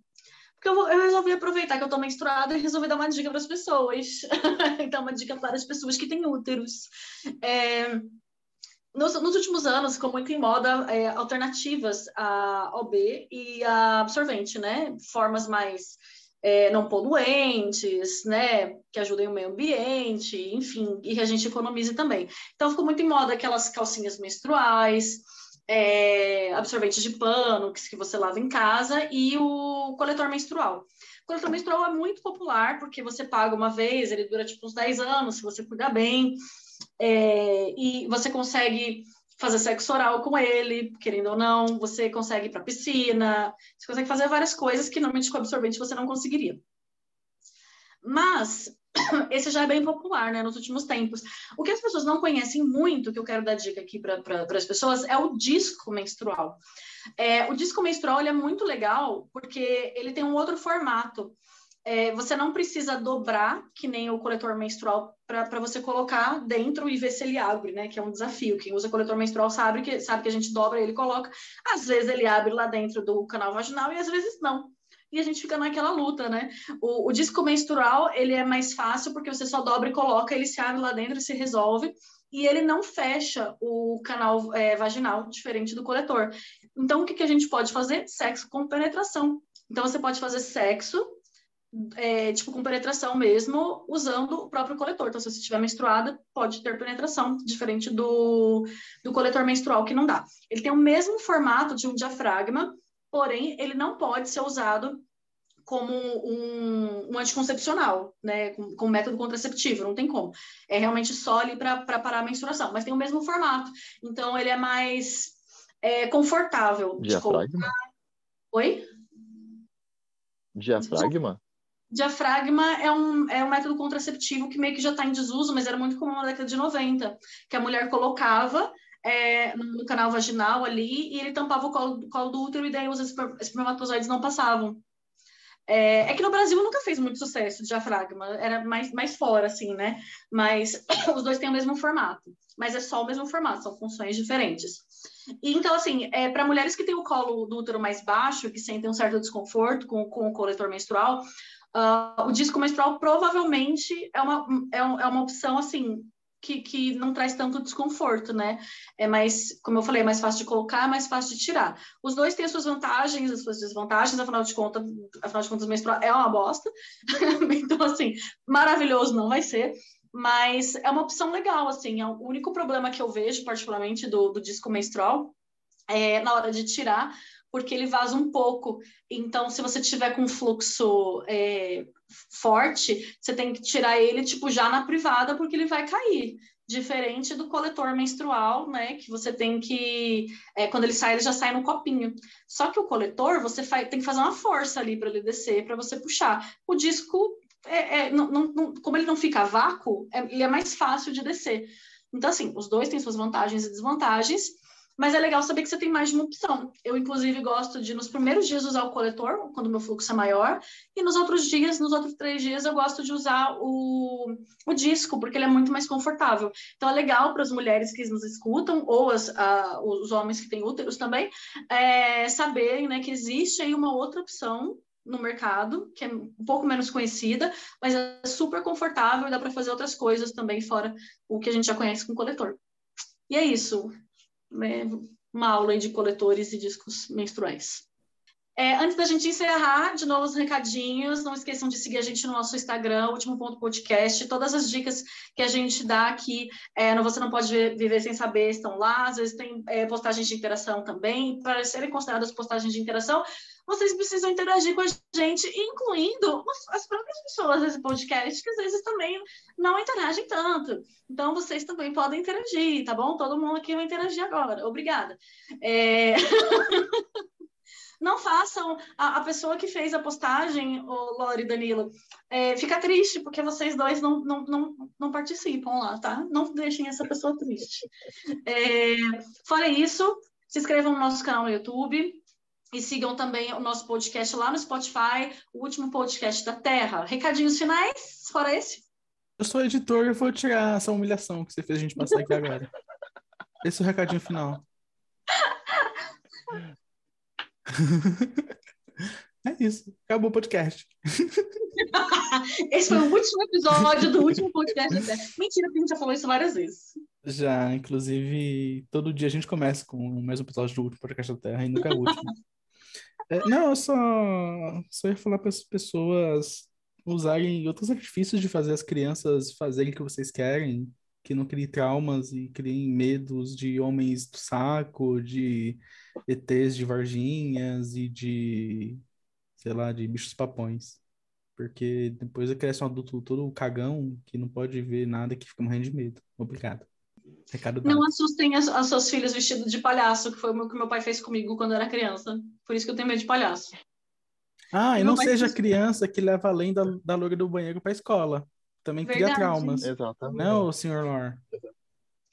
Porque eu, eu resolvi aproveitar que eu tô menstruada e resolvi dar uma dica para as pessoas. então, uma dica para as pessoas que têm úteros. É, nos, nos, últimos anos, ficou muito em moda é, alternativas a OB e a absorvente, né? Formas mais é, não poluentes, né? Que ajudem o meio ambiente, enfim, e que a gente economize também. Então, ficou muito em moda aquelas calcinhas menstruais é, absorvente de pano que, que você lava em casa e o coletor menstrual. O coletor menstrual é muito popular porque você paga uma vez, ele dura tipo uns 10 anos, se você cuidar bem, é, e você consegue fazer sexo oral com ele, querendo ou não, você consegue ir para piscina, você consegue fazer várias coisas que normalmente com absorvente você não conseguiria. Mas esse já é bem popular, né, nos últimos tempos. O que as pessoas não conhecem muito, que eu quero dar dica aqui para as pessoas, é o disco menstrual. É, o disco menstrual é muito legal porque ele tem um outro formato. É, você não precisa dobrar, que nem o coletor menstrual, para você colocar dentro e ver se ele abre, né? Que é um desafio. Quem usa coletor menstrual sabe que, sabe que a gente dobra ele e coloca. Às vezes ele abre lá dentro do canal vaginal e às vezes não e a gente fica naquela luta, né? O, o disco menstrual, ele é mais fácil porque você só dobra e coloca, ele se abre lá dentro e se resolve, e ele não fecha o canal é, vaginal, diferente do coletor. Então, o que, que a gente pode fazer? Sexo com penetração. Então, você pode fazer sexo, é, tipo, com penetração mesmo, usando o próprio coletor. Então, se você estiver menstruada, pode ter penetração, diferente do, do coletor menstrual, que não dá. Ele tem o mesmo formato de um diafragma, porém ele não pode ser usado como um, um anticoncepcional, né? Com, com, método contraceptivo, não tem como. É realmente só ali para parar a menstruação, mas tem o mesmo formato. Então, ele é mais é, confortável. Diafragma? Oi? Diafragma? Diafragma é um, é um método contraceptivo que meio que já está em desuso, mas era muito comum na década de 90, que a mulher colocava é, no canal vaginal ali e ele tampava o colo, colo do útero e daí os espermatozoides não passavam. É, é, que no Brasil nunca fez muito sucesso o diafragma, era mais, mais fora, assim, né? Mas os dois têm o mesmo formato, mas é só o mesmo formato, são funções diferentes. E, então, assim, é, para mulheres que têm o colo do útero mais baixo, que sentem um certo desconforto com, com o coletor menstrual, uh, o disco menstrual provavelmente é uma, é, é uma opção, assim, que, que não traz tanto desconforto, né? É mais, como eu falei, é mais fácil de colocar, mais fácil de tirar. Os dois têm as suas vantagens, as suas desvantagens, afinal de contas, afinal de contas, menstrual é uma bosta. então, assim, maravilhoso não vai ser. Mas é uma opção legal, assim. É o único problema que eu vejo, particularmente, do, do disco menstrual é na hora de tirar, porque ele vaza um pouco. Então, se você tiver com fluxo é, forte, você tem que tirar ele, tipo, já na privada, porque ele vai cair. Diferente do coletor menstrual, né? Que você tem que. É, quando ele sai, ele já sai no copinho. Só que o coletor, você faz, tem que fazer uma força ali para ele descer, para você puxar. O disco, é, é não, não, como ele não fica vácuo, é, ele é mais fácil de descer. Então, assim, os dois têm suas vantagens e desvantagens. Mas é legal saber que você tem mais de uma opção. Eu, inclusive, gosto de, nos primeiros dias, usar o coletor, quando o meu fluxo é maior, e nos outros dias, nos outros três dias, eu gosto de usar o, o disco, porque ele é muito mais confortável. Então, é legal para as mulheres que nos escutam, ou as, a, os homens que têm úteros também, é, saberem né, que existe aí uma outra opção no mercado, que é um pouco menos conhecida, mas é super confortável e dá para fazer outras coisas também, fora o que a gente já conhece com coletor. E é isso né, uma aula de coletores e discos menstruais. É, antes da gente encerrar, de novo os recadinhos, não esqueçam de seguir a gente no nosso Instagram, Último Ponto Podcast. Todas as dicas que a gente dá aqui é, no Você Não Pode Viver Sem Saber estão lá. Às vezes tem é, postagens de interação também. Para serem consideradas postagens de interação, vocês precisam interagir com a gente, incluindo as próprias pessoas desse podcast, que às vezes também não interagem tanto. Então, vocês também podem interagir, tá bom? Todo mundo aqui vai interagir agora. Obrigada. É... não façam a, a, pessoa que fez a postagem, o Lore e Danilo, é, fica triste porque vocês dois não, não, não, não participam lá, tá? Não deixem essa pessoa triste. É, fora isso, se inscrevam no nosso canal no YouTube, e sigam também o nosso podcast lá no Spotify, o último podcast da Terra. Recadinhos finais, fora esse? Eu sou editor e vou tirar essa humilhação que você fez a gente passar aqui agora. Esse é o recadinho final. é isso. Acabou o podcast. Esse foi o último episódio do último podcast da Terra. Mentira, porque a gente já falou isso várias vezes. Já, inclusive, todo dia a gente começa com o mesmo episódio do último podcast da Terra e nunca é o último. É, não, eu só, só ia falar para as pessoas usarem outros artifícios de fazer as crianças fazerem o que vocês querem, que não criem traumas e criem medos de homens do saco, de ETs de Varginhas e de, sei lá, de bichos papões. Porque depois cresce um adulto todo cagão que não pode ver nada que fica morrendo de medo. Obrigado. Recado não assustem as, as seus filhos vestidos de palhaço, que foi o que meu pai fez comigo quando eu era criança. Por isso que eu tenho medo de palhaço. Ah, e não seja criança que leva além da, da loira do banheiro para a escola. Também Verdade. cria traumas. Exatamente. Não, senhor Lor.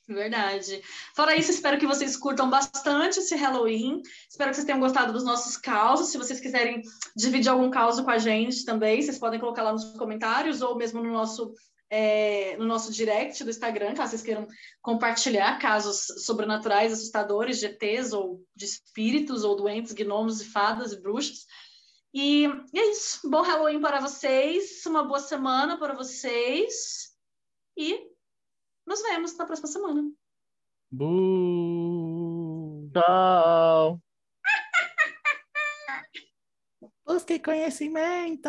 Verdade. Fora isso, espero que vocês curtam bastante esse Halloween. Espero que vocês tenham gostado dos nossos causos. Se vocês quiserem dividir algum caso com a gente também, vocês podem colocar lá nos comentários ou mesmo no nosso é, no nosso direct do Instagram, caso vocês queiram compartilhar casos sobrenaturais, assustadores, de ETs ou de espíritos ou doentes, gnomos e fadas e bruxas. E, e é isso. Bom Halloween para vocês, uma boa semana para vocês e nos vemos na próxima semana. Bu... Tchau! Busque conhecimento!